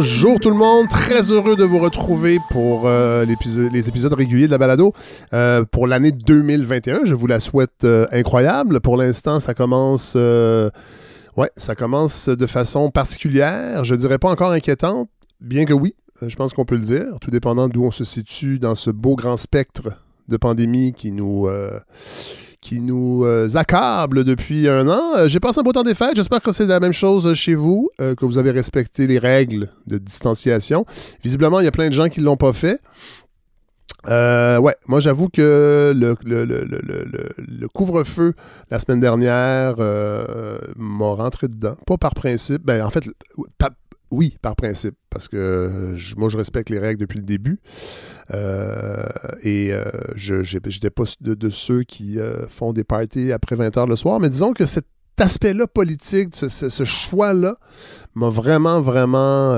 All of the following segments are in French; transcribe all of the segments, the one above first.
Bonjour tout le monde, très heureux de vous retrouver pour euh, les épisodes réguliers de la balado euh, pour l'année 2021. Je vous la souhaite euh, incroyable. Pour l'instant, ça commence, ouais, ça commence de façon particulière. Je dirais pas encore inquiétante, bien que oui, je pense qu'on peut le dire, tout dépendant d'où on se situe dans ce beau grand spectre de pandémie qui nous qui nous euh, accable depuis un an. Euh, j'ai passé un beau temps des fêtes. J'espère que c'est la même chose chez vous, euh, que vous avez respecté les règles de distanciation. Visiblement, il y a plein de gens qui ne l'ont pas fait. ouais, moi j'avoue que le, le, couvre-feu la semaine dernière m'a rentré dedans. Pas par principe. Ben, en fait, oui, par principe, parce que moi, je respecte les règles depuis le début. Euh, et euh, je n'étais pas de, ceux qui euh, font des parties après 20 h le soir, mais disons que cet aspect-là politique, ce, choix-là, m'a vraiment, vraiment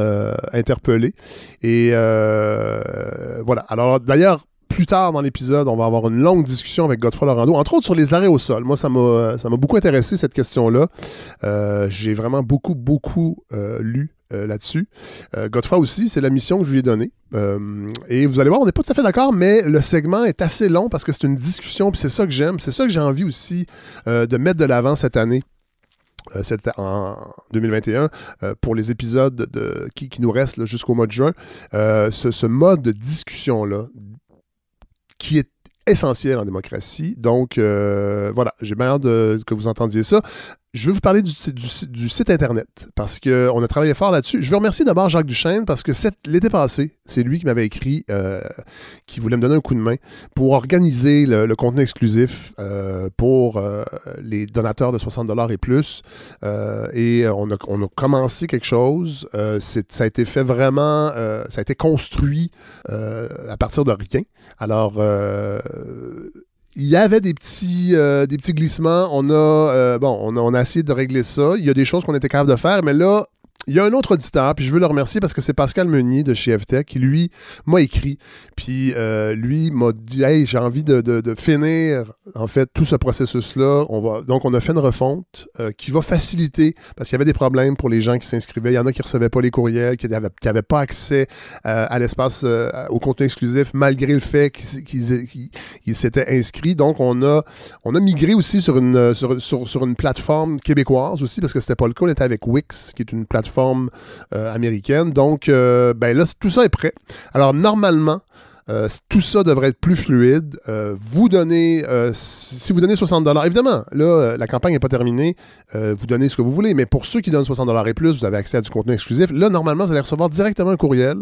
interpellé. Et voilà. Alors, d'ailleurs, plus tard dans l'épisode, on va avoir une longue discussion avec Godfrey Lorando, entre autres sur les arrêts au sol. Moi, ça m'a, ça m'a beaucoup intéressé, cette question-là. j'ai vraiment beaucoup, beaucoup lu euh, là-dessus. Euh, Godfrey aussi, c'est la mission que je lui ai donnée. Euh, et vous allez voir, on n'est pas tout à fait d'accord, mais le segment est assez long parce que c'est une discussion, puis c'est ça que j'aime. C'est ça que j'ai envie aussi de mettre de l'avant cette année. en 2021 pour les épisodes de, qui, nous restent jusqu'au mois de juin, ce, mode de discussion-là, qui est essentiel en démocratie. Donc, voilà, j'ai bien hâte que vous entendiez ça je vais vous parler du, site Internet parce qu'on a travaillé fort là-dessus. Je veux remercier d'abord Jacques Duchesne parce que l'été passé, c'est lui qui m'avait écrit, euh, qui voulait me donner un coup de main pour organiser le, contenu exclusif euh, pour euh, les donateurs de 60 et plus. et on a, on a, commencé quelque chose. ça a été fait vraiment, ça a été construit à partir de rien. Alors, il y avait des petits, euh, des petits glissements. On a, euh, bon, on a, on a, essayé de régler ça. Il y a des choses qu'on était capable de faire, mais là, il y a un autre auditeur, puis je veux le remercier parce que c'est Pascal Meunier de chez FTech qui, lui, m'a écrit. Puis euh, lui m'a dit Hey, j'ai envie de, finir, en fait, tout ce processus-là. On va... Donc, on a fait une refonte euh, qui va faciliter, parce qu'il y avait des problèmes pour les gens qui s'inscrivaient. Il y en a qui ne recevaient pas les courriels, qui n'avaient pas accès euh, à l'espace, au contenu exclusif, malgré le fait qu'ils s'étaient inscrits. Donc, on a, on a migré aussi sur une, sur, sur une plateforme québécoise aussi, parce que c'était pas le cas. On était avec Wix, qui est une plateforme forme euh, américaine. Donc, euh, ben là, tout ça est prêt. Alors, normalement, euh, tout ça devrait être plus fluide. vous donnez, si vous donnez 60 évidemment, là, la campagne n'est pas terminée. vous donnez ce que vous voulez, mais pour ceux qui donnent 60 et plus, vous avez accès à du contenu exclusif. Là, normalement, vous allez recevoir directement un courriel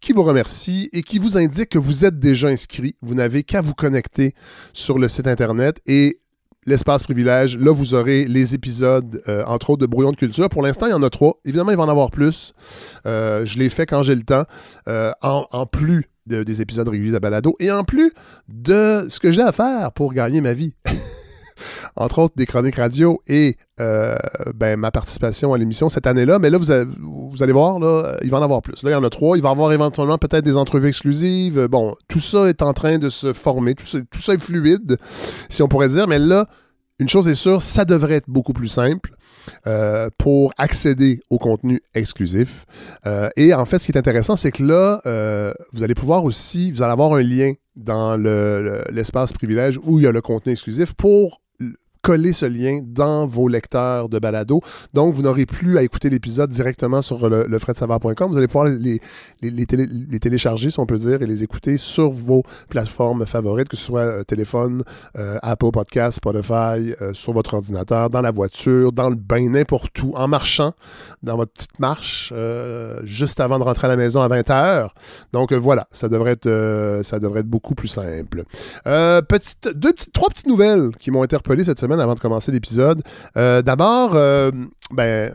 qui vous remercie et qui vous indique que vous êtes déjà inscrit. Vous n'avez qu'à vous connecter sur le site Internet et l'espace privilège. Là, vous aurez les épisodes, euh, entre autres, de Brouillon de culture. Pour l'instant, il y en a trois. Évidemment, il va en avoir plus. Euh, je l'ai fait quand j'ai le temps. Euh, en, plus des épisodes réguliers de balado et en plus de ce que j'ai à faire pour gagner ma vie. entre autres des chroniques radio et ben, ma participation à l'émission cette année-là. Mais là, vous, vous, allez voir, là, il va en avoir plus. Là, il y en a trois. Il va y avoir éventuellement peut-être des entrevues exclusives. Bon, tout ça est en train de se former. Tout ça, tout ça est fluide, si on pourrait dire. Mais là, une chose est sûre, ça devrait être beaucoup plus simple. Euh, pour accéder au contenu exclusif. Euh, et en fait, ce qui est intéressant, c'est que là, euh, vous allez pouvoir aussi, vous allez avoir un lien dans l'espace privilège où il y a le contenu exclusif pour coller ce lien dans vos lecteurs de balado. Donc, vous n'aurez plus à écouter l'épisode directement sur le, le Vous allez pouvoir les, les, télécharger, si on peut dire, et les écouter sur vos plateformes favorites, que ce soit euh, téléphone, euh, Apple Podcast, Spotify, euh, sur votre ordinateur, dans la voiture, dans le bain, n'importe où, en marchant, dans votre petite marche, juste avant de rentrer à la maison à 20h. Donc, voilà, ça devrait être, ça devrait être beaucoup plus simple. petite, deux petites, trois petites nouvelles qui m'ont interpellé cette semaine avant de commencer l'épisode. Euh, d'abord, euh, ben,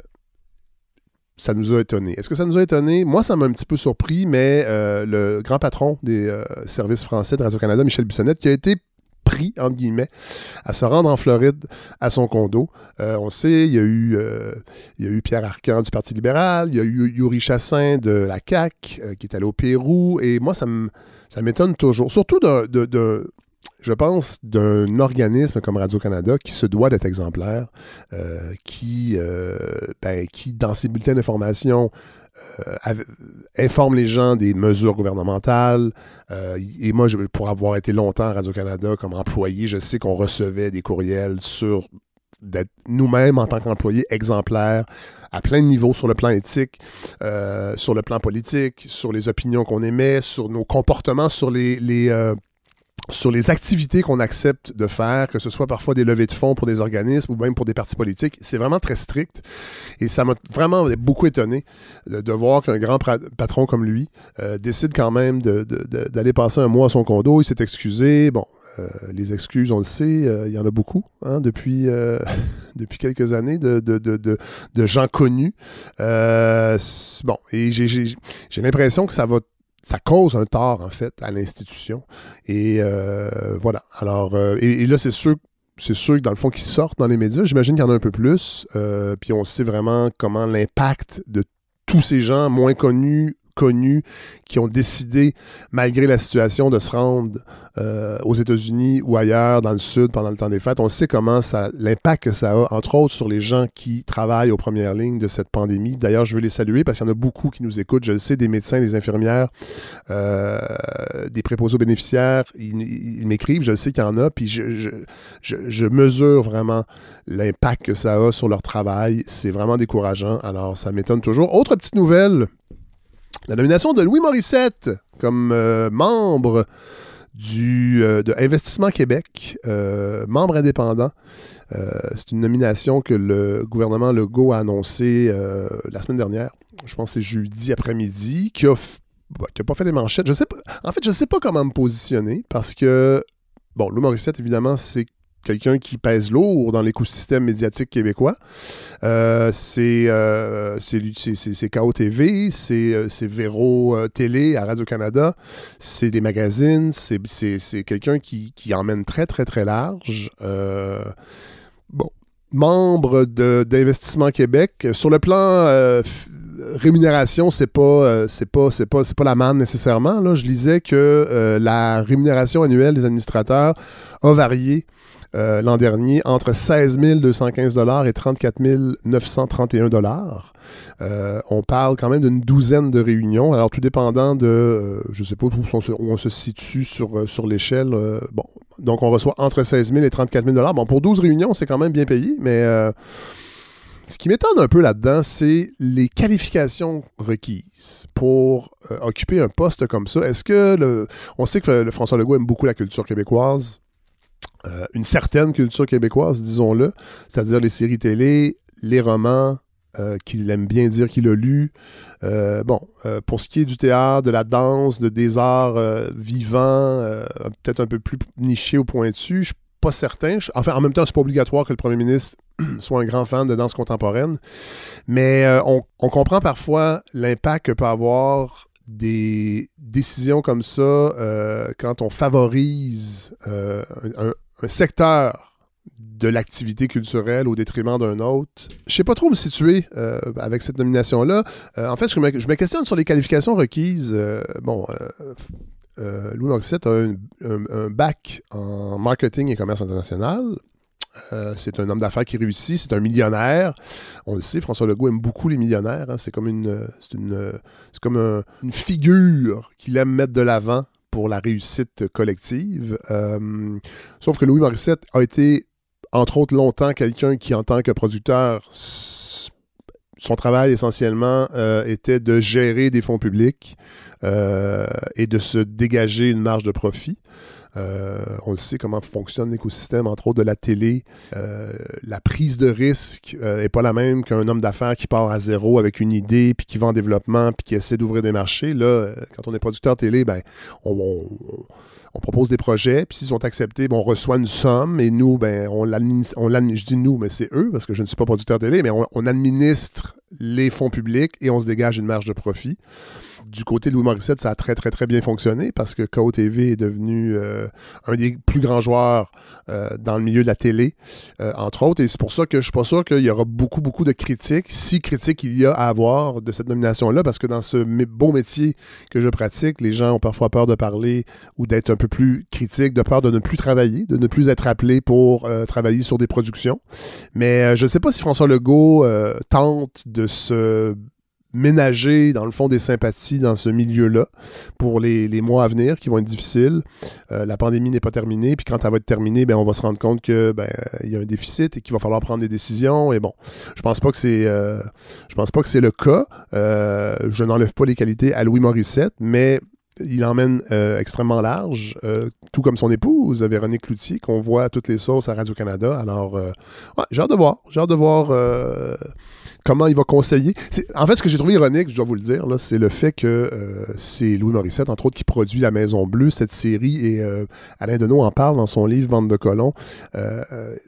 ça nous a étonné. Est-ce que ça nous a étonné? Moi, ça m'a un petit peu surpris, mais euh, le grand patron des services français de Radio-Canada, Michel Bissonnette, qui a été pris, entre guillemets, à se rendre en Floride à son condo. on sait, il y, a eu, il y a eu Pierre Arcan du Parti libéral, il y a eu Yuri Chassin de la CAQ qui est allé au Pérou, et moi, ça m'étonne toujours. Surtout de, je pense, d'un organisme comme Radio-Canada qui se doit d'être exemplaire, euh, qui, euh, ben, qui, dans ses bulletins d'information, euh, informe les gens des mesures gouvernementales. et moi, je, pour avoir été longtemps à Radio-Canada comme employé, je sais qu'on recevait des courriels sur d'être nous-mêmes en tant qu'employés exemplaires à plein de niveaux sur le plan éthique, sur le plan politique, sur les opinions qu'on émet, sur nos comportements, sur les, les, sur les activités qu'on accepte de faire, que ce soit parfois des levées de fonds pour des organismes ou même pour des partis politiques, c'est vraiment très strict. Et ça m'a vraiment beaucoup étonné de, voir qu'un grand patron comme lui euh, décide quand même d'aller passer un mois à son condo. Il s'est excusé. Bon, euh, les excuses, on le sait, euh, il y en a beaucoup hein, depuis, depuis quelques années de, de gens connus. bon, et j'ai l'impression que ça va ça cause un tort, en fait, à l'institution. Et euh, voilà. Alors, euh, et, là, c'est sûr, c'est sûr que dans le fond, qu'ils sortent dans les médias. J'imagine qu'il y en a un peu plus. Euh, puis on sait vraiment comment l'impact de tous ces gens moins connus connus qui ont décidé, malgré la situation, de se rendre euh, aux États-Unis ou ailleurs dans le Sud pendant le temps des fêtes. On sait comment ça, l'impact que ça a, entre autres, sur les gens qui travaillent aux premières lignes de cette pandémie. D'ailleurs, je veux les saluer parce qu'il y en a beaucoup qui nous écoutent. Je le sais, des médecins, des infirmières, euh, des préposés bénéficiaires, ils, m'écrivent. Je le sais qu'il y en a. Puis je mesure vraiment l'impact que ça a sur leur travail. C'est vraiment décourageant. Alors, ça m'étonne toujours. Autre petite nouvelle la nomination de Louis Morissette comme euh, membre du, euh, de Investissement Québec, euh, membre indépendant. c'est une nomination que le gouvernement Legault a annoncée la semaine dernière. Je pense que c'est jeudi après-midi, qui a, bah, pas fait les manchettes. Je sais en fait, je ne sais pas comment me positionner parce que, bon, Louis Morissette, évidemment, c'est quelqu'un qui pèse lourd dans l'écosystème médiatique québécois. Euh, c'est euh, TV, euh, c'est Véro euh, Télé à Radio-Canada, c'est des magazines, c'est quelqu'un qui, qui, emmène très, très, très large. bon, membre d'Investissement Québec. Sur le plan rémunération, c'est pas, c'est pas, c'est pas, c'est pas la manne nécessairement. Là. Je lisais que la rémunération annuelle des administrateurs a varié euh, l'an dernier entre 16 215 et 34 931 euh, on parle quand même d'une douzaine de réunions. Alors, tout dépendant de, euh, je ne sais pas où on se, situe sur, sur l'échelle. bon, donc on reçoit entre 16 000 et 34 000 Bon, pour 12 réunions, c'est quand même bien payé, mais ce qui m'étonne un peu là-dedans, c'est les qualifications requises pour occuper un poste comme ça. Est-ce que le, on sait que le François Legault aime beaucoup la culture québécoise. Euh, une certaine culture québécoise, disons-le, c'est-à-dire les séries télé, les romans, euh, qu'il aime bien dire qu'il a lu. Euh, bon, pour ce qui est du théâtre, de la danse, de des arts vivants, peut-être un peu plus niché au point dessus, je suis pas certain. enfin, en même temps, c'est pas obligatoire que le premier ministre soit un grand fan de danse contemporaine, mais on, on, comprend parfois l'impact que peut avoir des décisions comme ça quand on favorise un, un secteur de l'activité culturelle au détriment d'un autre. Je sais pas trop me situer euh, avec cette nomination-là. Euh, en fait, je me, questionne sur les qualifications requises. Euh, bon, Louis Morissette a un, bac en marketing et commerce international. c'est un homme d'affaires qui réussit, c'est un millionnaire. On le sait, François Legault aime beaucoup les millionnaires. Hein. C'est comme une, c'est une, comme une figure qu'il aime mettre de l'avant pour la réussite collective. Euh, sauf que Louis Morissette a été, entre autres, longtemps quelqu'un qui, en tant que producteur, son travail essentiellement euh, était de gérer des fonds publics euh, et de se dégager une marge de profit. Euh, on sait comment fonctionne l'écosystème, entre autres de la télé. Euh, la prise de risque n'est euh, pas la même qu'un homme d'affaires qui part à zéro avec une idée, puis qui va en développement, puis qui essaie d'ouvrir des marchés. Là, quand on est producteur télé, ben, on, propose des projets, puis s'ils sont acceptés, ben, on reçoit une somme, et nous, ben, on l'administre. Je dis nous, mais c'est eux, parce que je ne suis pas producteur télé, mais on administre les fonds publics et on se dégage une marge de profit. Du côté de Louis Morissette, ça a très, très, très bien fonctionné parce que KO TV est devenu euh, un des plus grands joueurs euh, dans le milieu de la télé, euh, entre autres. Et c'est pour ça que je suis pas sûr qu'il y aura beaucoup, beaucoup de critiques, si critiques il y a à avoir de cette nomination-là, parce que dans ce beau métier que je pratique, les gens ont parfois peur de parler ou d'être un peu plus critiques, de peur de ne plus travailler, de ne plus être appelé pour travailler sur des productions. Mais je ne sais pas si François Legault tente de se ménager, dans le fond, des sympathies dans ce milieu-là pour les, mois à venir qui vont être difficiles. Euh, la pandémie n'est pas terminée, puis quand elle va être terminée, ben, on va se rendre compte qu'il ben, y a un déficit et qu'il va falloir prendre des décisions. Et bon, je pense pas que c'est euh, je pense pas que c'est le cas. Euh, je n'enlève pas les qualités à Louis Morissette, mais il emmène extrêmement large, tout comme son épouse, Véronique Cloutier, qu'on voit à toutes les sources à Radio-Canada. Alors, j'ai de voir. J'ai hâte de voir comment il va conseiller. En fait, ce que j'ai trouvé ironique, je dois vous le dire, c'est le fait que euh, c'est Louis Morissette, entre autres, qui produit La Maison Bleue, cette série, et euh, Alain Deneau en parle dans son livre Bande de colons. Euh,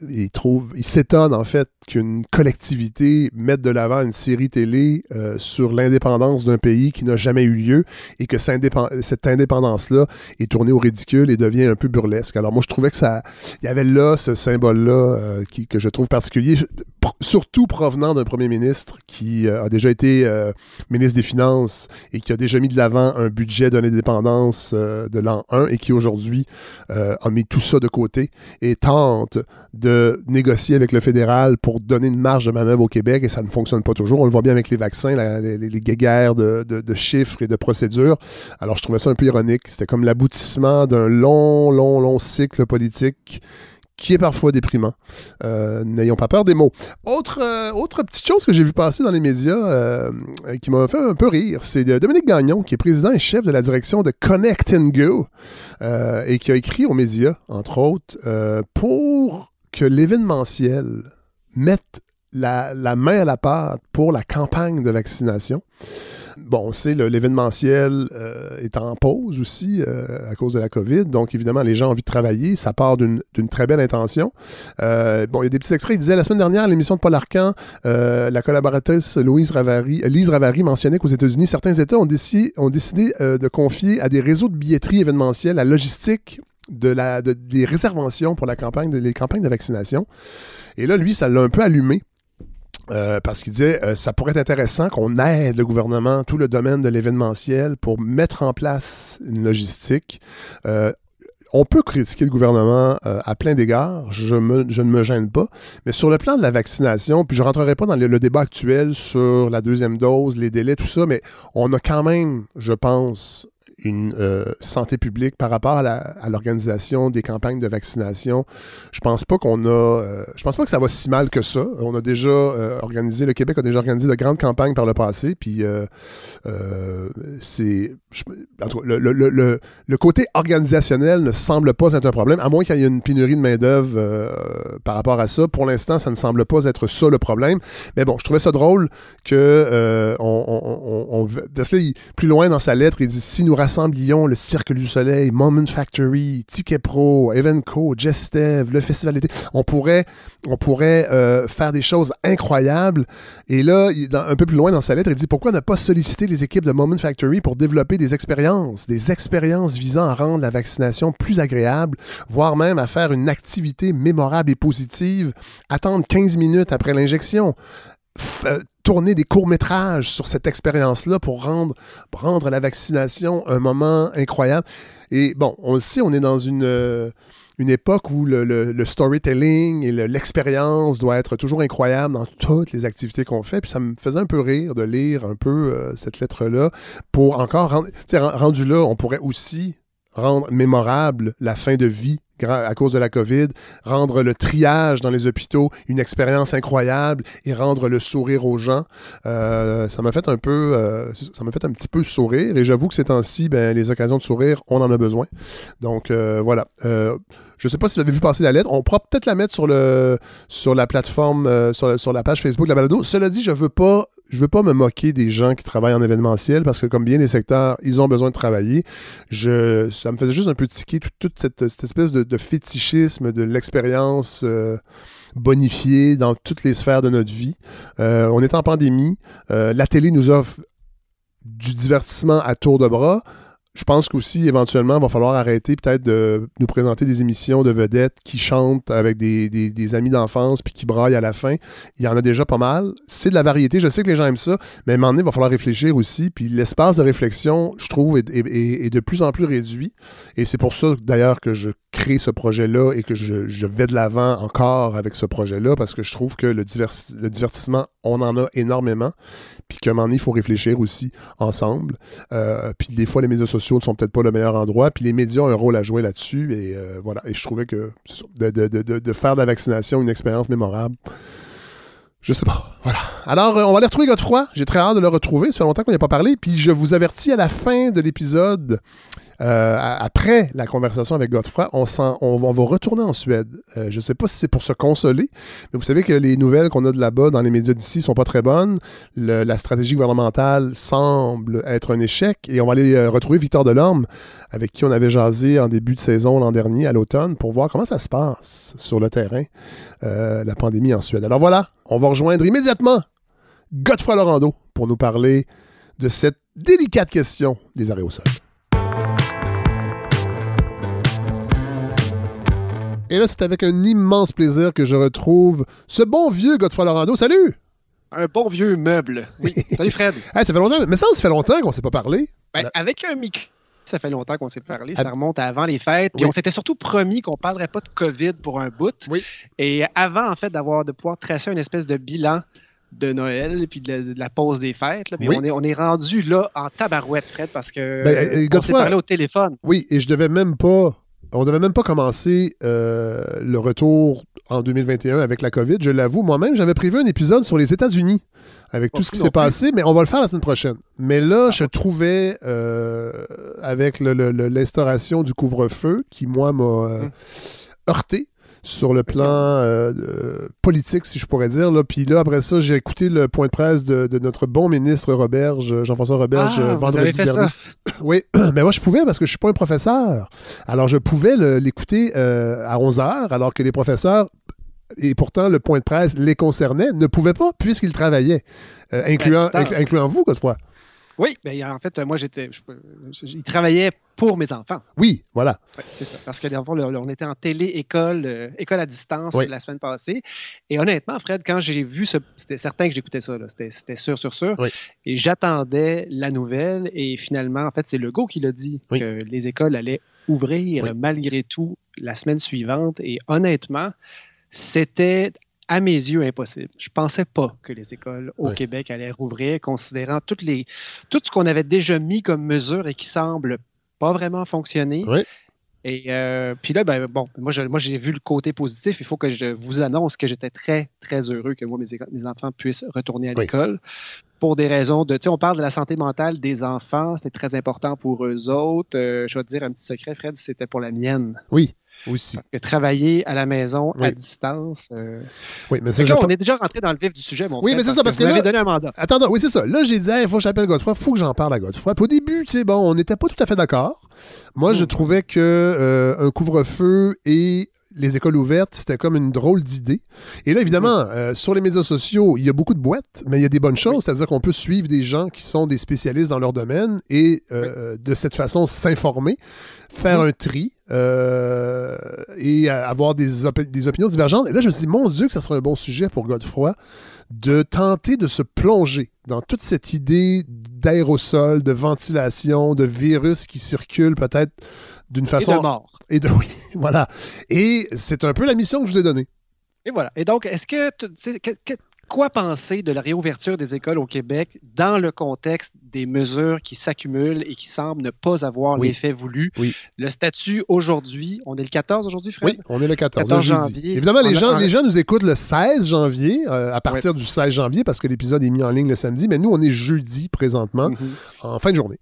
il trouve, il s'étonne en fait qu'une collectivité mette de l'avant une série télé sur l'indépendance d'un pays qui n'a jamais eu lieu et que cette indépendance-là est tournée au ridicule et devient un peu burlesque. Alors moi, je trouvais que ça, il y avait là ce symbole-là que je trouve particulier, surtout provenant d'un premier ministre qui euh, a déjà été euh, ministre des Finances et qui a déjà mis de l'avant un budget de l'indépendance euh, de l'an 1 et qui aujourd'hui a mis tout ça de côté et tente de négocier avec le fédéral pour donner une marge de manœuvre au Québec et ça ne fonctionne pas toujours. On le voit bien avec les vaccins, les, les, guéguerres de, de, chiffres et de procédures. Alors je trouvais ça un peu ironique. C'était comme l'aboutissement d'un long, long, long cycle politique qui est parfois déprimant. Euh, n'ayons pas peur des mots. Autre, euh, autre petite chose que j'ai vu passer dans les médias euh, qui m'a fait un peu rire, c'est Dominique Gagnon, qui est président et chef de la direction de Connect and Go, et qui a écrit aux médias, entre autres, pour que l'événementiel mette la, main à la pâte pour la campagne de vaccination. Bon, on sait, l'événementiel euh, est en pause aussi euh, à cause de la COVID. Donc, évidemment, les gens ont envie de travailler. Ça part d'une très belle intention. Euh, bon, il y a des petits extraits. Il disait la semaine dernière, l'émission de Paul Arcan, la collaboratrice Louise Ravary, Lise Ravary mentionnait qu'aux États-Unis, certains États ont, décidé, ont décidé de confier à des réseaux de billetterie événementielle la logistique de la, des réservations pour la campagne de, les campagnes de vaccination. Et là, lui, ça l'a un peu allumé. Euh, parce qu'il disait euh, ça pourrait être intéressant qu'on aide le gouvernement, tout le domaine de l'événementiel, pour mettre en place une logistique. Euh, on peut critiquer le gouvernement à plein d'égards, je, je, ne me gêne pas, mais sur le plan de la vaccination, puis je ne rentrerai pas dans le, débat actuel sur la deuxième dose, les délais, tout ça, mais on a quand même, je pense, une euh, santé publique par rapport à l'organisation des campagnes de vaccination. Je pense pas qu'on a, euh, je pense pas que ça va si mal que ça. On a déjà euh, organisé, le Québec a déjà organisé de grandes campagnes par le passé, puis c'est, le, côté organisationnel ne semble pas être un problème, à moins qu'il y ait une pénurie de main d'œuvre par rapport à ça. Pour l'instant, ça ne semble pas être ça le problème. Mais bon, je trouvais ça drôle que on, parce que plus loin dans sa lettre, il dit si nous rassemblions le Cirque du Soleil, Moment Factory, Ticket Pro, Evenco, Gestev, le Festival d'été, on pourrait, on pourrait euh, faire des choses incroyables. Et là, un peu plus loin dans sa lettre, il dit pourquoi ne pas solliciter les équipes de Moment Factory pour développer des expériences, des expériences visant à rendre la vaccination plus agréable, voire même à faire une activité mémorable et positive, attendre 15 minutes après l'injection. Euh, tourner des courts-métrages sur cette expérience-là pour rendre, la vaccination un moment incroyable. Et bon, on on est dans une, euh, une époque où le, storytelling et l'expérience doit être toujours incroyable dans toutes les activités qu'on fait. Puis ça me faisait un peu rire de lire un peu euh, cette lettre-là pour encore rendre... Rendu là, on pourrait aussi rendre mémorable la fin de vie à cause de la COVID, rendre le triage dans les hôpitaux une expérience incroyable et rendre le sourire aux gens. Euh, ça m'a fait un peu, euh, ça m'a fait un petit peu sourire et j'avoue que ces temps-ci, ben, les occasions de sourire, on en a besoin. Donc euh, voilà. Je ne sais pas si vous avez vu passer la lettre. On pourra peut-être la mettre sur, le, sur la plateforme, euh, sur, la page Facebook de la balado. Cela dit, je ne veux pas je veux pas me moquer des gens qui travaillent en événementiel parce que comme bien des secteurs, ils ont besoin de travailler. Je, ça me faisait juste un peu tiquer toute, cette, espèce de, fétichisme de l'expérience euh, bonifiée dans toutes les sphères de notre vie. Euh, on est en pandémie. la télé nous offre du divertissement à tour de bras, je pense qu'aussi, éventuellement, il va falloir arrêter peut-être de nous présenter des émissions de vedettes qui chantent avec des, amis d'enfance puis qui braillent à la fin. Il y en a déjà pas mal. C'est de la variété. Je sais que les gens aiment ça, mais à un moment donné, il va falloir réfléchir aussi. Puis l'espace de réflexion, je trouve, est, est, est de plus en plus réduit. Et c'est pour ça, d'ailleurs, que je crée ce projet-là et que je, vais de l'avant encore avec ce projet-là parce que je trouve que le divertissement, on en a énormément puis qu'à un moment donné, il faut réfléchir aussi ensemble. Euh, puis des fois, les médias sociaux ne sont peut-être pas le meilleur endroit, puis les médias ont un rôle à jouer là-dessus, et euh, voilà. Et je trouvais que de, de, de, de, faire de la vaccination une expérience mémorable, je sais pas. Voilà. Alors, euh, on va aller retrouver Godefroy. J'ai très hâte de le retrouver. Ça fait longtemps qu'on n'y a pas parlé. Puis je vous avertis à la fin de l'épisode euh, après la conversation avec Godefroy, on, on, va retourner en Suède. Euh, je ne sais pas si c'est pour se consoler, mais vous savez que les nouvelles qu'on a de là-bas dans les médias d'ici sont pas très bonnes. la stratégie gouvernementale semble être un échec et on va aller euh, retrouver Victor Delorme, avec qui on avait jasé en début de saison l'an dernier, à l'automne, pour voir comment ça se passe sur le terrain, la pandémie en Suède. Alors voilà, on va rejoindre immédiatement Godefroy Lorando pour nous parler de cette délicate question des arrêts au sol. Et là, c'est avec un immense plaisir que je retrouve ce bon vieux Godefroy Lorando. Salut! Un bon vieux meuble. Oui. Salut Fred. ça fait longtemps. Mais ça, ça fait longtemps qu'on ne s'est pas parlé. Ben, avec un micro. Ça fait longtemps qu'on s'est parlé. Ça remonte à avant les fêtes. Puis on s'était surtout promis qu'on ne parlerait pas de COVID pour un bout. Oui. Et avant, en fait, d'avoir de pouvoir tracer une espèce de bilan de Noël puis de, la pause des fêtes. Là. on, est, on est rendu là en tabarouette, Fred, parce que ben, on s'est parlé au téléphone. Oui, et je devais même pas on devait même pas commencer euh, le retour en 2021 avec la COVID. Je l'avoue, moi-même, j'avais prévu un épisode sur les États-Unis avec tout ce qui s'est passé, mais on va le faire la semaine prochaine. Mais là, ah, je trouvais, euh, avec l'instauration du couvre-feu, qui, moi, m'a euh, hum. heurté, sur le plan euh, politique, si je pourrais dire. Là. Puis là, après ça, j'ai écouté le point de presse de, notre bon ministre Roberge, Jean-François Roberge, ah, vendredi fait dernier. Ça. Oui, mais moi, je pouvais parce que je suis pas un professeur. Alors, je pouvais l'écouter euh, à 11 heures, alors que les professeurs et pourtant le point de presse les concernait, ne pouvaient pas puisqu'ils travaillaient, euh, incluant, incluant vous, Godefroy. Oui, ben, en fait, moi, j'étais. Il travaillait pour mes enfants. Oui, voilà. c'est ça. Parce que on était en télé-école, euh, école à distance la semaine passée. Et honnêtement, Fred, quand j'ai vu ce. C'était certain que j'écoutais ça. C'était sûr, sûr, sûr. Et j'attendais la nouvelle. Et finalement, en fait, c'est Legault qui l'a dit que les écoles allaient ouvrir malgré tout la semaine suivante. Et honnêtement, c'était à mes yeux, impossible. Je ne pensais pas que les écoles au Québec allaient rouvrir, considérant toutes les, tout ce qu'on avait déjà mis comme mesure et qui semble pas vraiment fonctionner. Et euh, puis là, ben, bon, moi, moi, j'ai vu le côté positif. Il faut que je vous annonce que j'étais très, très heureux que moi, mes, mes enfants puissent retourner à l'école pour des raisons de, tu sais, on parle de la santé mentale des enfants, c'était très important pour eux autres. Euh, je vais te dire un petit secret, Fred, c'était pour la mienne. Oui. Aussi. Parce que travailler à la maison, à distance. Euh, oui, mais ça, on est déjà rentré dans le vif du sujet, mon Oui, mais c'est ça, parce que. Vous donné un mandat. Attends, oui, c'est ça. Là, j'ai dit, il faut que j'appelle Godefroy, il faut que j'en parle à Godefroy. Puis au début, tu sais, bon, on n'était pas tout à fait d'accord. Moi, je hmm. trouvais que euh, un couvre-feu et les écoles ouvertes, c'était comme une drôle d'idée. Et là, évidemment, euh, sur les médias sociaux, il y a beaucoup de boîtes, mais il y a des bonnes choses, c'est-à-dire qu'on peut suivre des gens qui sont des spécialistes dans leur domaine et euh, de cette façon s'informer, faire un tri euh, et avoir des, des, opinions divergentes. Et là, je me suis dit, mon Dieu, que ça serait un bon sujet pour Godefroy de tenter de se plonger dans toute cette idée d'aérosol, de ventilation, de virus qui circulent peut-être d'une façon. Et de mort. Et de, oui, voilà. Et c'est un peu la mission que je vous ai donnée. Et voilà. Et donc, est-ce que, quoi penser de la réouverture des écoles au Québec dans le contexte des mesures qui s'accumulent et qui semblent ne pas avoir l'effet voulu? Oui. Le statut aujourd'hui, on est le 14 aujourd'hui, Fred? Oui, on est le 14, janvier. Évidemment, les gens, les gens nous écoutent le 16 janvier, euh, à partir du 16 janvier, parce que l'épisode est mis en ligne le samedi, mais nous, on est jeudi présentement, mm-hmm. en fin de journée.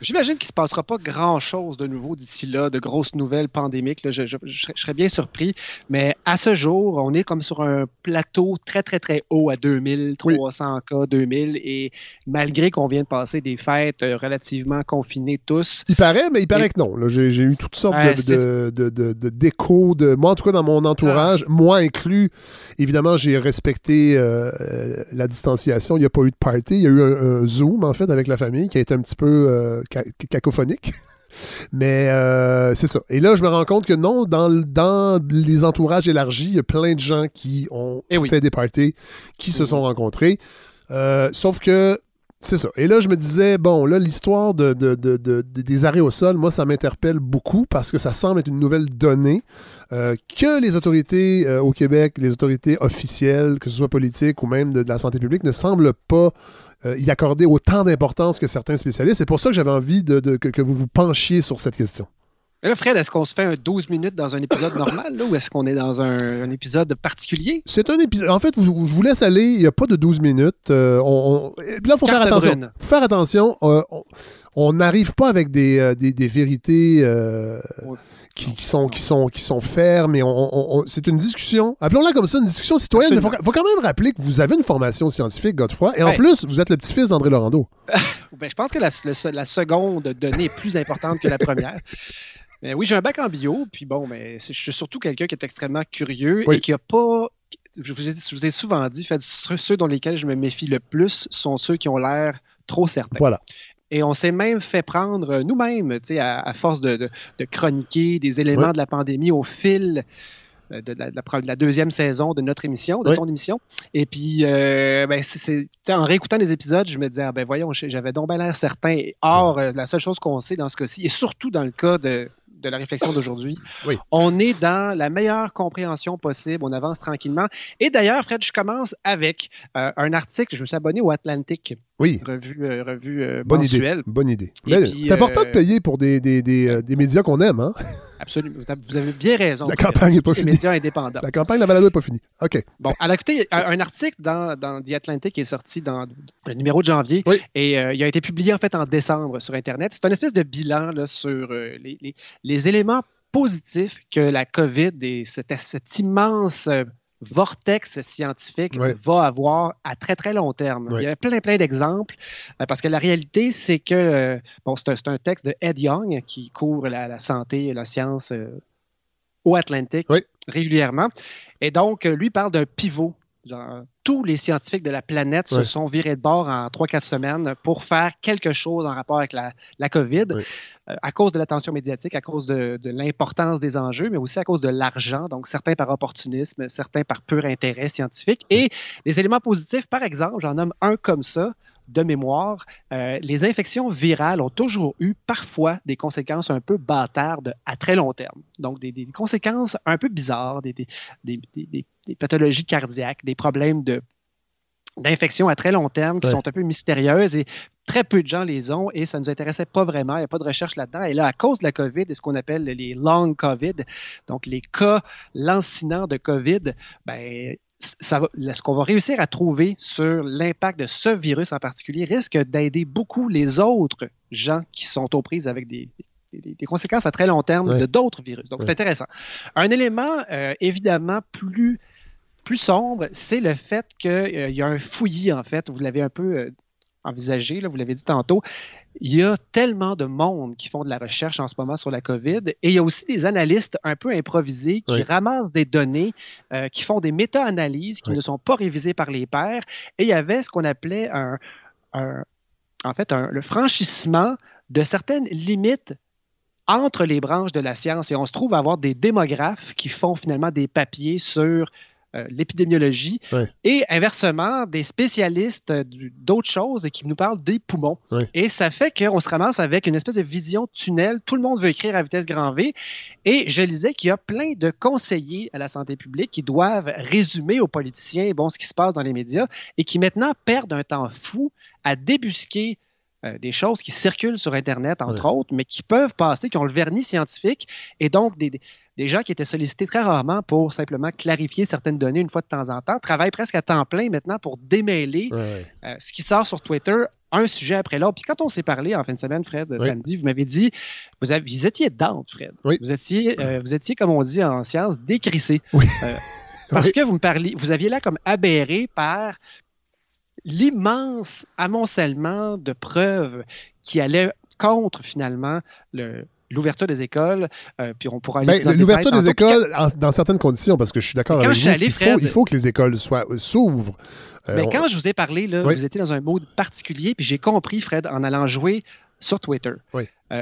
J'imagine qu'il ne se passera pas grand-chose de nouveau d'ici là, de grosses nouvelles pandémiques. Je, serais bien surpris. Mais à ce jour, on est comme sur un plateau très, très, très haut à 2300 cas, 2000. Et malgré qu'on vient de passer des fêtes euh, relativement confinées tous. Il paraît, mais il paraît que non. J'ai eu toutes sortes de, de, moi, en tout cas, dans mon entourage, ah. moi inclus, évidemment, j'ai respecté euh, la distanciation. Il n'y a pas eu de party. Il y a eu un, Zoom, en fait, avec la famille qui a été un petit peu euh, cacophonique. Mais euh, c'est ça. Et là, je me rends compte que non, dans, dans les entourages élargis, il y a plein de gens qui ont eh fait des parties, qui se sont rencontrés. Euh, sauf que c'est ça. Et là, je me disais, bon, là, l'histoire de, des arrêts au sol, moi, ça m'interpelle beaucoup parce que ça semble être une nouvelle donnée euh, que les autorités au Québec, les autorités officielles, que ce soit politiques ou même de, la santé publique, ne semblent pas euh, y accorder autant d'importance que certains spécialistes. C'est pour ça que j'avais envie de, que, vous vous penchiez sur cette question. là, Fred, est-ce qu'on se fait un 12 minutes dans un épisode normal ou est-ce qu'on est dans un, épisode particulier? C'est un épisode. En fait, je vous laisse aller. Il n'y a pas de 12 minutes. Euh, là, il faut faire attention. faut faire attention. Euh, on n'arrive pas avec des, des, vérités qui, sont, qui, sont, qui sont fermes. Et on, c'est une discussion, appelons-la comme ça, une discussion citoyenne. Il faut, quand même rappeler que vous avez une formation scientifique, Godefroy, et en plus, vous êtes le petit-fils d'André Laurando. ben, je pense que la, la, seconde donnée est plus importante que la première. Mais oui, j'ai un bac en bio, puis bon, mais je suis surtout quelqu'un qui est extrêmement curieux et qui n'a pas je vous, ai, je vous, ai, souvent dit, fait, ceux dont lesquels je me méfie le plus sont ceux qui ont l'air trop certains. Voilà. Et on s'est même fait prendre euh, nous-mêmes, à, à force de, chroniquer des éléments de la pandémie au fil euh, de la, deuxième saison de notre émission, de ton émission. Et puis, euh, ben, en réécoutant les épisodes, je me disais, ah, ben voyons, j'avais donc bien l'air certain. Or, la seule chose qu'on sait dans ce cas-ci, et surtout dans le cas de, de la réflexion d'aujourd'hui. On est dans la meilleure compréhension possible. On avance tranquillement. Et d'ailleurs, Fred, je commence avec euh, un article. Je me suis abonné au Atlantic. Oui. Revue, euh, revue euh, Bonne mensuelle. Idée. Bonne idée. C'est important de payer pour des, des, des, des médias qu'on aime. Hein? Absolument. Vous avez bien raison. La campagne n'est pas finie. médias indépendants. La campagne de la balado n'est pas finie. OK. Bon, à écoutez, un article dans, dans The Atlantic qui est sorti dans le numéro de janvier et il a été publié en fait en décembre sur Internet. C'est une espèce de bilan là, sur les, les, les éléments positif que la COVID et cet, immense euh, vortex scientifique va avoir à très, très long terme. Il y a plein, plein d'exemples, euh, parce que la réalité, c'est que, euh, bon, c'est un, texte de Ed Young qui couvre la, santé et la science au Atlantique régulièrement. Et donc, lui parle d'un pivot. Tous les scientifiques de la planète se sont virés de bord en 3-4 semaines pour faire quelque chose en rapport avec la, la COVID. Euh, à cause de l'attention médiatique, à cause de, l'importance des enjeux, mais aussi à cause de l'argent, donc certains par opportunisme, certains par pur intérêt scientifique. Et les éléments positifs, par exemple, j'en nomme un comme ça, de mémoire, euh, les infections virales ont toujours eu parfois des conséquences un peu bâtardes à très long terme. Donc, des, conséquences un peu bizarres, des, des, pathologies cardiaques, des problèmes de d'infections à très long terme qui sont un peu mystérieuses et très peu de gens les ont et ça ne nous intéressait pas vraiment. Il n'y a pas de recherche là-dedans. Et là, à cause de la COVID et ce qu'on appelle les long COVID, donc les cas lancinants de COVID, ben, ça ce qu'on va réussir à trouver sur l'impact de ce virus en particulier risque d'aider beaucoup les autres gens qui sont aux prises avec des, des, conséquences à très long terme de d'autres virus. Donc, c'est intéressant. Un élément euh, évidemment plus plus sombre, c'est le fait qu'il euh, y a un fouillis, en fait. Vous l'avez un peu euh, envisagé, là, vous l'avez dit tantôt. Il y a tellement de monde qui font de la recherche en ce moment sur la COVID et il y a aussi des analystes un peu improvisés qui ramassent des données, euh, qui font des méta-analyses qui ne sont pas révisées par les pairs. Et il y avait ce qu'on appelait un, en fait, le franchissement de certaines limites entre les branches de la science. Et on se trouve à avoir des démographes qui font finalement des papiers sur euh, l'épidémiologie, et inversement, des spécialistes d'autres choses et qui nous parlent des poumons. Et ça fait qu'on se ramasse avec une espèce de vision tunnel. Tout le monde veut écrire à vitesse grand V. Et je lisais qu'il y a plein de conseillers à la santé publique qui doivent résumer aux politiciens bon, ce qui se passe dans les médias et qui maintenant perdent un temps fou à débusquer euh, des choses qui circulent sur Internet, entre autres, mais qui peuvent passer, qui ont le vernis scientifique, et donc des, des gens qui étaient sollicités très rarement pour simplement clarifier certaines données une fois de temps en temps, travaillent presque à temps plein maintenant pour démêler euh, ce qui sort sur Twitter un sujet après l'autre. Puis quand on s'est parlé en fin de semaine, Fred, samedi, vous m'avez dit, vous, étiez dedans, Fred. Vous, étiez, euh, vous étiez, comme on dit en sciences, décrissé. Oui. parce que vous me parliez, vous aviez là comme aberré par l'immense amoncellement de preuves qui allaient contre finalement le, l'ouverture des écoles, euh, puis on pourra ben, L'ouverture des écoles, dans certaines conditions, parce que je suis d'accord avec vous, il, faut, il faut que les écoles soient, euh, s'ouvrent. Euh, Mais quand je vous ai parlé, là, vous étiez dans un mode particulier, puis j'ai compris, Fred, en allant jouer sur Twitter,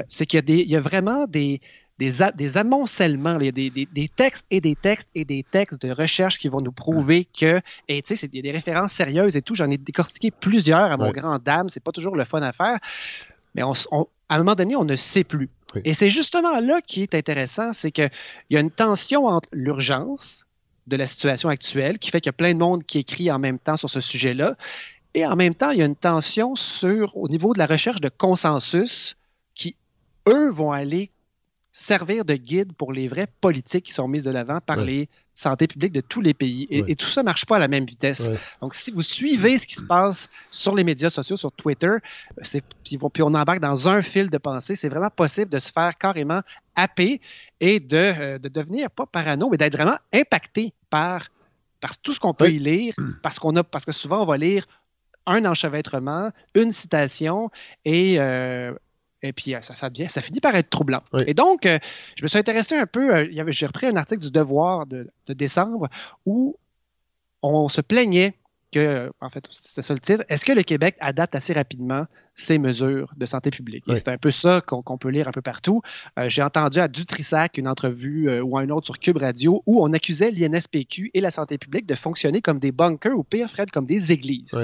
c'est qu'il y, y a vraiment des, des, des amoncellements, il y a des, des, textes et des textes et des textes de recherche qui vont nous prouver que, et tu sais, il y a des références sérieuses et tout, j'en ai décortiqué plusieurs à mon grand dame, c'est pas toujours le fun à faire, mais on, à un moment donné, on ne sait plus. Et c'est justement là qui est intéressant, c'est qu'il y a une tension entre l'urgence de la situation actuelle, qui fait qu'il y a plein de monde qui écrit en même temps sur ce sujet-là, et en même temps, il y a une tension sur, au niveau de la recherche de consensus qui, eux, vont aller servir de guide pour les vraies politiques qui sont mises de l'avant par les santé publiques de tous les pays. Et, tout ça ne marche pas à la même vitesse. Donc, si vous suivez ce qui se passe sur les médias sociaux, sur Twitter, puis, puis on embarque dans un fil de pensée, c'est vraiment possible de se faire carrément happer et de, euh, de devenir, pas parano, mais d'être vraiment impacté par, par tout ce qu'on peut y lire, parce, qu'on a, parce que souvent, on va lire un enchevêtrement, une citation et euh, et puis, euh, ça, finit par être troublant. Et donc, euh, je me suis intéressé un peu. Euh, j'ai repris un article du Devoir de, décembre où on se plaignait que, en fait, c'était ça le titre, est-ce que le Québec adapte assez rapidement ses mesures de santé publique? C'est un peu ça qu'on peut lire un peu partout. J'ai entendu à Dutrissac une entrevue ou un autre sur Cube Radio où on accusait l'INSPQ et la santé publique de fonctionner comme des bunkers ou pire, Fred, comme des églises.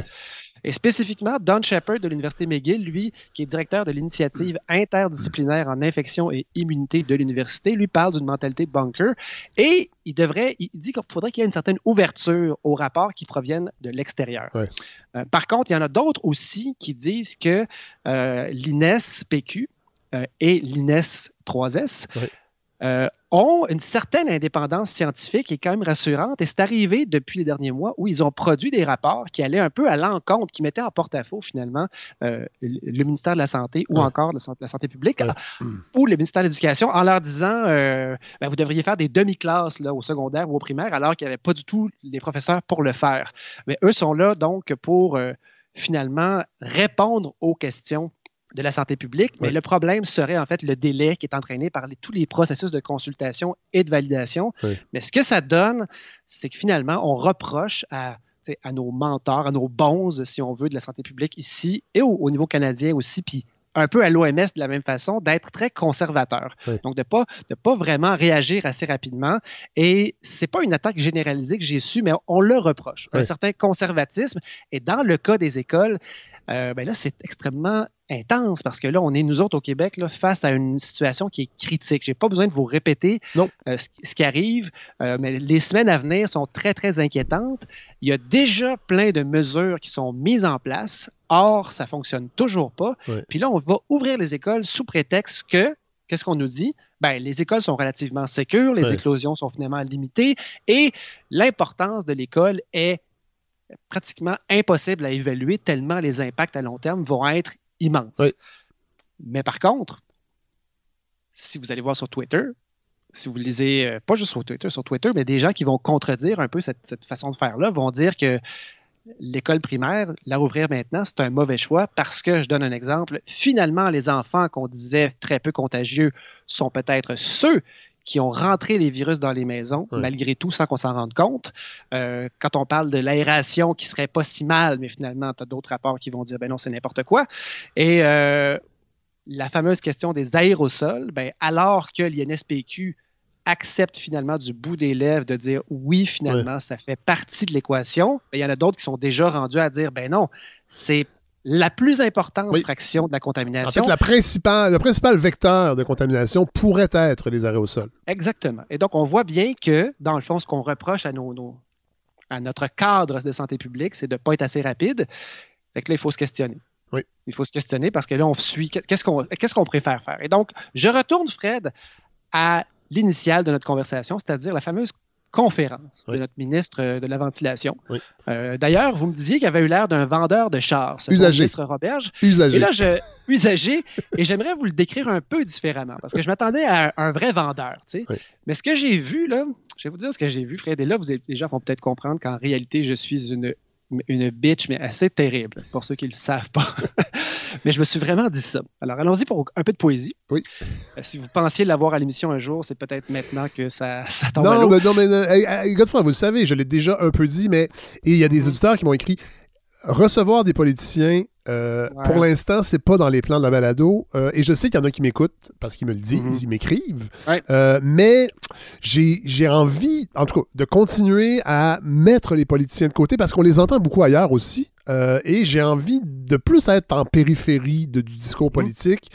Et spécifiquement, Don Shepard de l'Université McGill, lui, qui est directeur de l'initiative interdisciplinaire en infection et immunité de l'université, lui parle d'une mentalité bunker. Et il devrait, il dit qu'il faudrait qu'il y ait une certaine ouverture aux rapports qui proviennent de l'extérieur. Euh, par contre, il y en a d'autres aussi qui disent que euh, l'INES PQ euh, et l'INES 3S euh, ont une certaine indépendance scientifique et quand même rassurante. Et c'est arrivé depuis les derniers mois où ils ont produit des rapports qui allaient un peu à l'encontre, qui mettaient en porte-à-faux finalement euh, le ministère de la Santé ou encore la santé publique ou le ministère de l'Éducation en leur disant euh, ben, vous devriez faire des demi-classes au secondaire ou au primaire alors qu'il n'y avait pas du tout les professeurs pour le faire. Mais eux sont là donc pour finalement répondre aux questions de la santé publique, mais le problème serait en fait le délai qui est entraîné par tous les processus de consultation et de validation. Mais ce que ça donne, c'est que finalement, on reproche à, à nos mentors, à nos bons, si on veut, de la santé publique ici et au, niveau canadien aussi, puis un peu à l'OMS de la même façon, d'être très conservateur. Donc, de ne pas, de pas vraiment réagir assez rapidement. Et ce n'est pas une attaque généralisée que j'ai su, mais on le reproche. Un certain conservatisme. Et dans le cas des écoles, euh, ben là, c'est extrêmement intense parce que là, on est, nous autres au Québec, là, face à une situation qui est critique. Je n'ai pas besoin de vous répéter euh, ce, qui arrive, euh, mais les semaines à venir sont très, très inquiétantes. Il y a déjà plein de mesures qui sont mises en place. Or, ça ne fonctionne toujours pas. Puis là, on va ouvrir les écoles sous prétexte que, qu'est-ce qu'on nous dit? Ben, les écoles sont relativement sécures, les éclosions sont finalement limitées et l'importance de l'école est pratiquement impossible à évaluer tellement les impacts à long terme vont être immenses. Mais par contre, si vous allez voir sur Twitter, si vous lisez, euh, pas juste sur Twitter, sur Twitter, mais des gens qui vont contredire un peu cette, façon de faire-là, vont dire que l'école primaire, la rouvrir maintenant, c'est un mauvais choix parce que, je donne un exemple, finalement, les enfants qu'on disait très peu contagieux sont peut-être ceux qui ont rentré les virus dans les maisons, malgré tout, sans qu'on s'en rende compte. Euh, quand on parle de l'aération qui serait pas si mal, mais finalement, tu as d'autres rapports qui vont dire, ben non, c'est n'importe quoi. Et euh, la fameuse question des aérosols, ben, alors que l'INSPQ accepte finalement du bout des lèvres de dire oui, finalement, ça fait partie de l'équation. Ben, il y en a d'autres qui sont déjà rendus à dire ben non, c'est la plus importante fraction de la contamination. En fait, la principale, le principal vecteur de contamination pourrait être les aérosols. Exactement. Et donc, on voit bien que, dans le fond, ce qu'on reproche à, nos, à notre cadre de santé publique, c'est de ne pas être assez rapide. Fait que là, il faut se questionner. Oui. Il faut se questionner parce que là, on suit. Qu'est-ce qu'on qu'est-ce qu'on préfère faire? Et donc, je retourne, Fred, à l'initiale de notre conversation, c'est-à-dire la fameuse conférence de notre ministre de la Ventilation. D'ailleurs, vous me disiez qu'il avait eu l'air d'un vendeur de chars, ce ministre Roberge. Usagé. Et là, je, usagé, et j'aimerais vous le décrire un peu différemment, parce que je m'attendais à un vrai vendeur. Mais ce que j'ai vu, là, je vais vous dire ce que j'ai vu, Fred, et là, vous, les gens vont peut-être comprendre qu'en réalité, je suis une une bitch, mais assez terrible, pour ceux qui ne le savent pas. mais je me suis vraiment dit ça. Alors, allons-y pour un peu de poésie. Oui. Euh, si vous pensiez l'avoir à l'émission un jour, c'est peut-être maintenant que ça, ça tombe non, à mais, non, mais euh, Godefroy, vous le savez, je l'ai déjà un peu dit, mais il y a des mm-hmm. auditeurs qui m'ont écrit recevoir des politiciens, euh, pour l'instant, c'est pas dans les plans de la balado. Euh, et je sais qu'il y en a qui m'écoutent parce qu'ils me le disent, mhm. ils m'écrivent. Euh, mais j'ai envie, en tout cas, de continuer à mettre les politiciens de côté parce qu'on les entend beaucoup ailleurs aussi. et j'ai envie de plus être en périphérie du discours mhm. politique.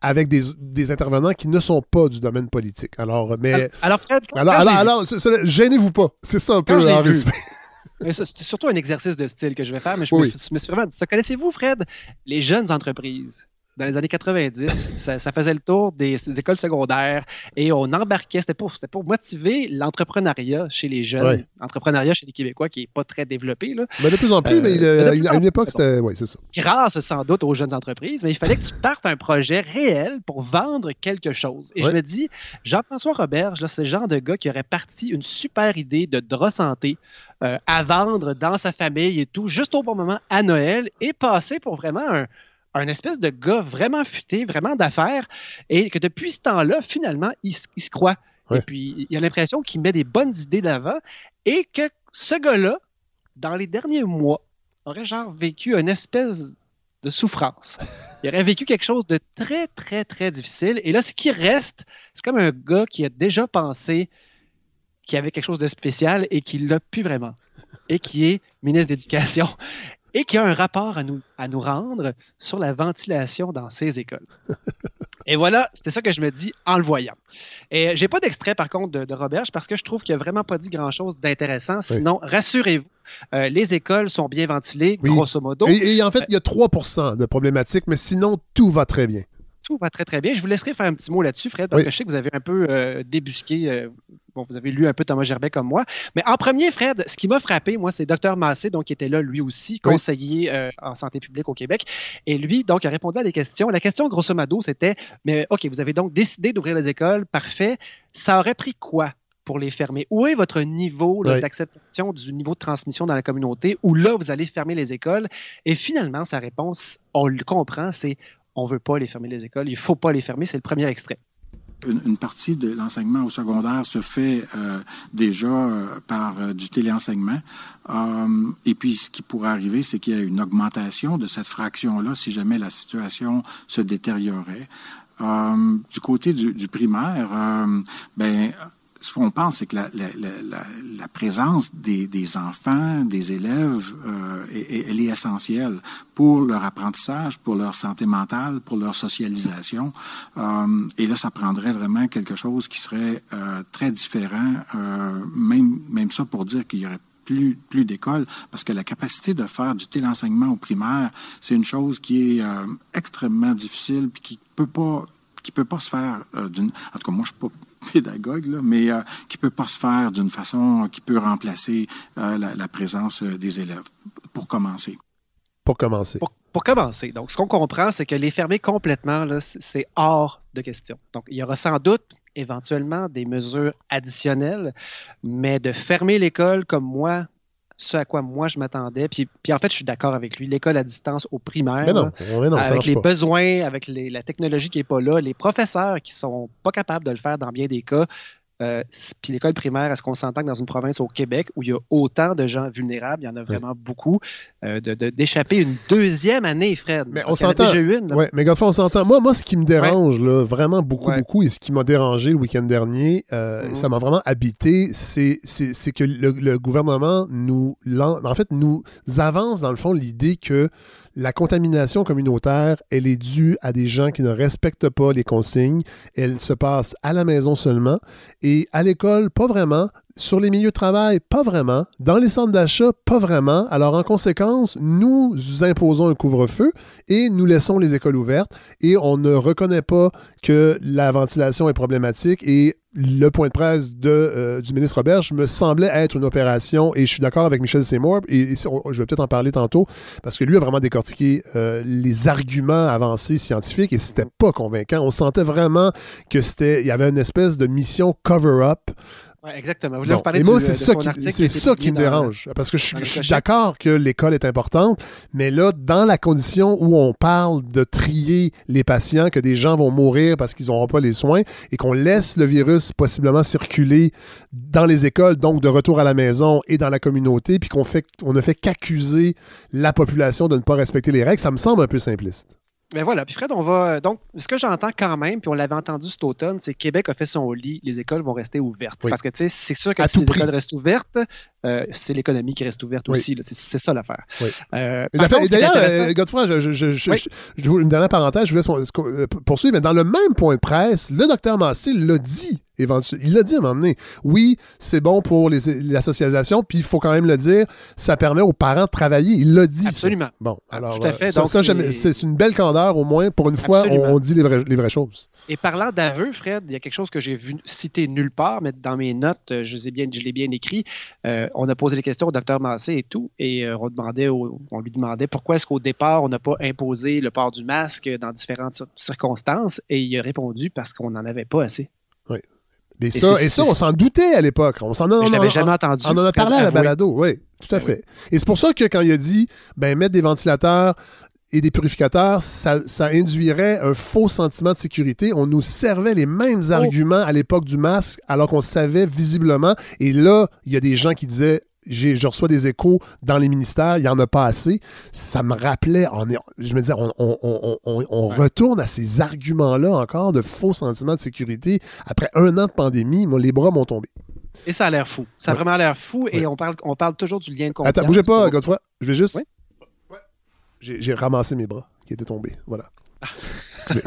avec des, intervenants qui ne sont pas du domaine politique. Alors, mais. Alors, Fred, alors, alors, gênez-vous pas. C'est ça un peu en résumé. C'est surtout un exercice de style que je vais faire, mais je, me, je me, suis vraiment dit ça. Connaissez-vous, Fred, les jeunes entreprises? Dans les années 90, ça, faisait le tour des, écoles secondaires et on embarquait, c'était pour, pour motiver l'entrepreneuriat chez les jeunes, l'entrepreneuriat chez les Québécois qui n'est pas très développé. Là. Mais de plus en plus, mais euh, à une époque, c'était. Oui, c'est ça. Grâce sans doute aux jeunes entreprises, mais il fallait que tu partes un projet réel pour vendre quelque chose. Et je me dis, Jean-François Roberge, c'est le genre de gars qui aurait parti une super idée de drap santé euh, à vendre dans sa famille et tout, juste au bon moment à Noël et passer pour vraiment un un espèce de gars vraiment futé, vraiment d'affaires, et que depuis ce temps-là, finalement, il, se croit. Et puis, il a l'impression qu'il met des bonnes idées d'avant et que ce gars-là, dans les derniers mois, aurait genre vécu une espèce de souffrance. Il aurait vécu quelque chose de très, très, très difficile. Et là, ce qui reste, c'est comme un gars qui a déjà pensé qu'il avait quelque chose de spécial et qui l'a plus vraiment. Et qui est ministre d'Éducation et qui a un rapport à nous, à nous rendre sur la ventilation dans ces écoles. Et voilà, c'est ça que je me dis en le voyant. Et j'ai pas d'extrait, par contre, de, de Roberge parce que je trouve qu'il n'a vraiment pas dit grand-chose d'intéressant. Sinon, rassurez-vous, euh, les écoles sont bien ventilées, grosso modo. Et, en fait, il y a 3% de problématiques, mais sinon, tout va très bien tout va très, très bien. Je vous laisserai faire un petit mot là-dessus, Fred, parce que je sais que vous avez un peu euh, débusqué. Euh, bon, vous avez lu un peu Thomas Gerbet comme moi. Mais en premier, Fred, ce qui m'a frappé, moi, c'est Dr Massé, donc, qui était là, lui aussi, conseiller euh, en santé publique au Québec. Et lui, donc, a répondu à des questions. La question, grosso modo, c'était Mais OK, vous avez donc décidé d'ouvrir les écoles, parfait. Ça aurait pris quoi pour les fermer? Où est votre niveau d'acceptation du niveau de transmission dans la communauté où là, vous allez fermer les écoles? Et finalement, sa réponse, on le comprend, c'est on ne veut pas les fermer les écoles, il ne faut pas les fermer, c'est le premier extrait. Une, partie de l'enseignement au secondaire se fait euh, déjà euh, par euh, du téléenseignement. et puis, ce qui pourrait arriver, c'est qu'il y a une augmentation de cette fraction-là si jamais la situation se détériorait. du côté du, du primaire, ben ce qu'on pense, c'est que la, présence des, enfants, des élèves, euh, elle est essentielle pour leur apprentissage, pour leur santé mentale, pour leur socialisation. Euh, et là, ça prendrait vraiment quelque chose qui serait euh, très différent, même, ça pour dire qu'il y aurait plus, plus d'écoles, parce que la capacité de faire du téléenseignement au primaire, c'est une chose qui est extrêmement difficile, puis qui peut peut pas se faire d'une. En tout cas, moi, je suis pas pédagogue, là, mais euh, qui peut pas se faire d'une façon qui peut remplacer euh, la, présence des élèves. Pour commencer. Pour commencer. Pour, commencer. Donc, ce qu'on comprend, c'est que les fermer complètement, c'est hors de question. Donc, il y aura sans doute éventuellement des mesures additionnelles, mais de fermer l'école comme moi, ce à quoi moi je m'attendais. Puis, puis en fait, je suis d'accord avec lui. L'école à distance au primaire, avec les besoins, avec la technologie qui n'est pas là, les professeurs qui sont pas capables de le faire dans bien des cas, euh, puis l'école primaire, est-ce qu'on s'entend que dans une province au Québec où il y a autant de gens vulnérables, il y en a vraiment beaucoup, euh, d'échapper une deuxième année, Fred? Mais on s'entend. déjà une. Ouais, mais on s'entend. Moi, moi, ce qui me dérange, là, vraiment beaucoup, beaucoup, et ce qui m'a dérangé le week-end dernier, euh, mm-hmm. ça m'a vraiment habité, c'est que le, le, gouvernement nous, en fait, nous avance, dans le fond, l'idée que la contamination communautaire, elle est due à des gens qui ne respectent pas les consignes. Elle se passe à la maison seulement et à l'école, pas vraiment. Sur les milieux de travail, pas vraiment. Dans les centres d'achat, pas vraiment. Alors en conséquence, nous imposons un couvre-feu et nous laissons les écoles ouvertes et on ne reconnaît pas que la ventilation est problématique et le point de presse de, euh, du ministre Roberge me semblait être une opération, et je suis d'accord avec Michel Seymour, et, je vais peut-être en parler tantôt, parce que lui a vraiment décortiqué euh, les arguments avancés scientifiques, et c'était pas convaincant. On sentait vraiment que c'était, il y avait une espèce de mission cover-up exactement. et moi, c'est ça, qui, c'est ça qui me dérange. Parce que je, suis d'accord que l'école est importante, mais là, dans la condition où on parle de trier les patients, que des gens vont mourir parce qu'ils n'auront pas les soins, et qu'on laisse le virus possiblement circuler dans les écoles, donc de retour à la maison et dans la communauté, puis qu'on fait, on ne fait qu'accuser la population de ne pas respecter les règles, ça me semble un peu simpliste. Mais ben voilà, puis Fred, on va. Donc, ce que j'entends quand même, puis on l'avait entendu cet automne, c'est que Québec a fait son lit, les écoles vont rester ouvertes. Parce que, tu sais, c'est sûr que si les écoles restent ouvertes, euh, c'est l'économie qui reste ouverte aussi. C'est ça l'affaire. Euh, D'ailleurs, euh, Godefroy, je, je, je, une dernière parenthèse, je vous laisse euh, poursuivre, mais dans le même point de presse, le docteur Massé l'a dit il l'a dit à un moment donné. Oui, c'est bon pour l'association, puis il faut quand même le dire, ça permet aux parents de travailler. Il l'a dit. Absolument. Bon, alors, euh, ça, c'est une belle candeur, au moins, pour une fois, on, dit les, vraies choses. Et parlant d'aveu, Fred, il y a quelque chose que j'ai vu citer nulle part, mais dans mes notes, euh, je, les bien, je l'ai bien écrit. Euh, on a posé des questions au docteur Massé et tout, et on, demandait on lui demandait pourquoi est-ce qu'au départ, on n'a pas imposé le port du masque dans différentes circonstances, et il a répondu parce qu'on n'en avait pas assez. Oui. Et, ça, et ça, on s'en doutait à l'époque. On s'en a, jamais entendu. On en a parlé à la balado, oui, tout à ben fait. Et c'est pour ça que quand il a dit, ben, mettre des ventilateurs et des purificateurs, ça, ça, induirait un faux sentiment de sécurité. On nous servait les mêmes oh. arguments à l'époque du masque, alors qu'on savait visiblement. Et là, il y a des gens qui disaient je reçois des échos dans les ministères, il n'y en a pas assez. Ça me rappelait, on je me disais, on, retourne à ces arguments-là encore de faux sentiments de sécurité. Après un an de pandémie, moi, les bras m'ont tombé. Et ça a l'air fou. Ça a vraiment l'air fou et on, parle, on parle toujours du lien de confiance. Attends, bougez pas, Godefroy. Je vais juste. Oui? J'ai ramassé mes bras qui étaient tombés. Voilà. Ah. Excusez.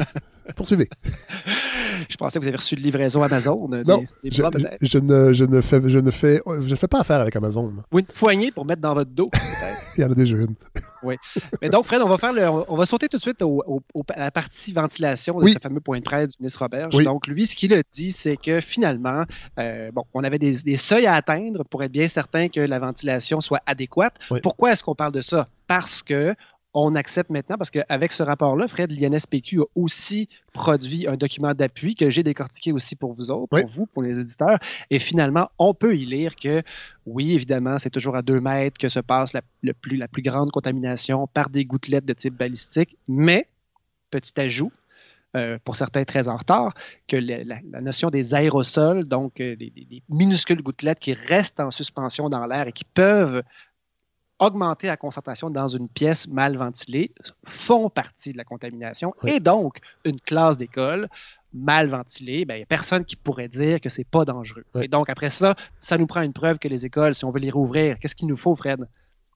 Poursuivez. je pensais que vous avez reçu de livraison Amazon. Euh, non, je, ne, je, ne fais, je, ne fais, je fais pas affaire avec Amazon. Ou une poignée pour mettre dans votre dos, Il y en a déjà une. oui. Mais donc, Fred, on va, faire le, on va sauter tout de suite au, à la partie ventilation de ce fameux point de presse du ministre Robert. Donc, lui, ce qu'il a dit, c'est que finalement, euh, bon, on avait des, des, seuils à atteindre pour être bien certain que la ventilation soit adéquate. Pourquoi est-ce qu'on parle de ça? Parce que on accepte maintenant parce qu'avec ce rapport-là, Fred, l'INSPQ a aussi produit un document d'appui que j'ai décortiqué aussi pour vous autres, pour vous, pour les éditeurs. Et finalement, on peut y lire que, oui, évidemment, c'est toujours à deux mètres que se passe la, plus, la plus grande contamination par des gouttelettes de type balistique, mais, petit ajout, euh, pour certains très en retard, que la, notion des aérosols, donc euh, des, minuscules gouttelettes qui restent en suspension dans l'air et qui peuvent augmenter la concentration dans une pièce mal ventilée font partie de la contamination. Et donc, une classe d'école mal ventilée, ben, il n'y a personne qui pourrait dire que c'est pas dangereux. Et donc, après ça, ça nous prend une preuve que les écoles, si on veut les rouvrir, qu'est-ce qu'il nous faut, Fred?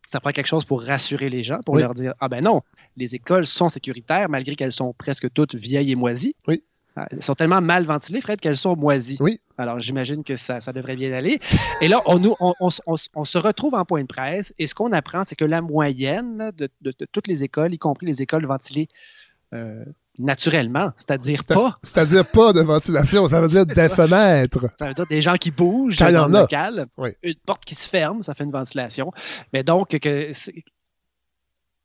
Ça prend quelque chose pour rassurer les gens, pour leur dire Ah ben non, les écoles sont sécuritaires malgré qu'elles sont presque toutes vieilles et moisies. Oui. Ah, elles sont tellement mal ventilées, Fred, qu'elles sont moisies. Oui. Alors, j'imagine que ça, ça, devrait bien aller. Et là, on, nous, on, se retrouve en point de presse et ce qu'on apprend, c'est que la moyenne de, toutes les écoles, y compris les écoles ventilées euh, naturellement, c'est-à-dire pas. C'est-à-dire pas de ventilation, ça veut dire des fenêtres. Ça veut dire des gens qui bougent dans le local. Une porte qui se ferme, ça fait une ventilation. Mais donc, que,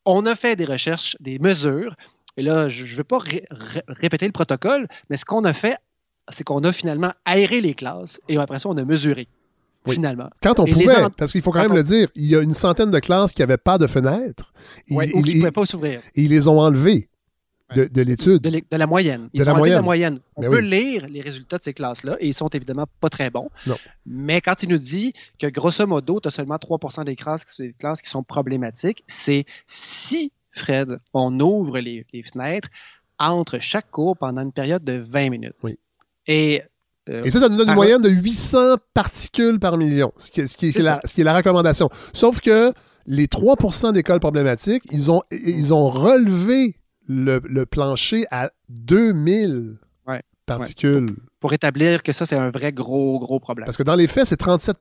on a fait des recherches, des mesures et là, je ne veux pas répéter le protocole, mais ce qu'on a fait, c'est qu'on a finalement aéré les classes et après ça, on a mesuré. Finalement. Quand on pouvait, parce qu'il faut quand même le dire, il y a une centaine de classes qui n'avaient pas de fenêtres. Oui, ou qui ne pouvaient pas s'ouvrir. Et ils les ont enlevés de, l'étude. De, la moyenne. Ils de la moyenne. la moyenne. On ben peut lire les résultats de ces classes-là et ils sont évidemment pas très bons. Non. Mais quand il nous dit que grosso modo, tu as seulement 3 des classes, des classes qui sont problématiques, c'est si Fred, on ouvre les, fenêtres entre chaque cours pendant une période de 20 minutes. Oui. Et, euh, Et ça, ça nous donne une moyenne de 800 particules par million, ce qui, est, la, recommandation. Sauf que les 3% d'écoles problématiques, ils ont, ils ont relevé le, plancher à 2000 particules. Pour, pour, établir que ça, c'est un vrai gros, gros problème. Parce que dans les faits, c'est 37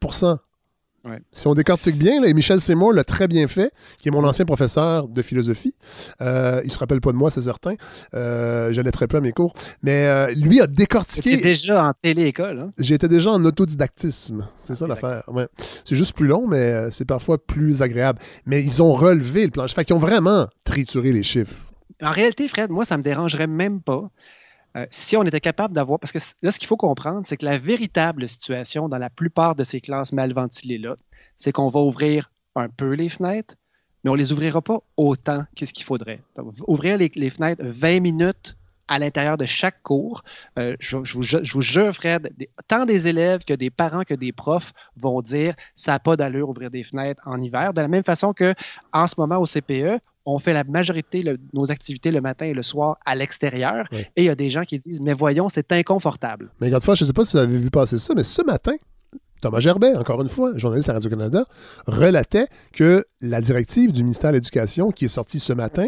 Si on décortique bien, et Michel Seymour l'a très bien fait, qui est mon ancien professeur de philosophie. Euh, il se rappelle pas de moi, c'est certain. Euh, J'allais très peu à mes cours. Mais euh, lui a décortiqué. J'étais déjà en télé-école. Hein? J'étais déjà en autodidactisme. C'est ça l'affaire. Ouais. C'est juste plus long, mais euh, c'est parfois plus agréable. Mais ils ont relevé le plancher. Fait qu'ils ont vraiment trituré les chiffres. En réalité, Fred, moi, ça me dérangerait même pas euh, si on était capable d'avoir, parce que là, ce qu'il faut comprendre, c'est que la véritable situation dans la plupart de ces classes mal ventilées-là, c'est qu'on va ouvrir un peu les fenêtres, mais on ne les ouvrira pas autant qu'est-ce qu'il faudrait. ouvrir les, fenêtres 20 minutes à l'intérieur de chaque cours. Euh, je, vous, jure, Fred, tant des élèves que des parents que des profs vont dire ça n'a pas d'allure ouvrir des fenêtres en hiver. De la même façon que en ce moment au CPE, on fait la majorité de nos activités le matin et le soir à l'extérieur. Et il y a des gens qui disent Mais voyons, c'est inconfortable. Mais fois, je ne sais pas si vous avez vu passer ça, mais ce matin, Thomas Gerbet, encore une fois, journaliste à Radio-Canada, relatait que la directive du ministère de l'Éducation qui est sortie ce matin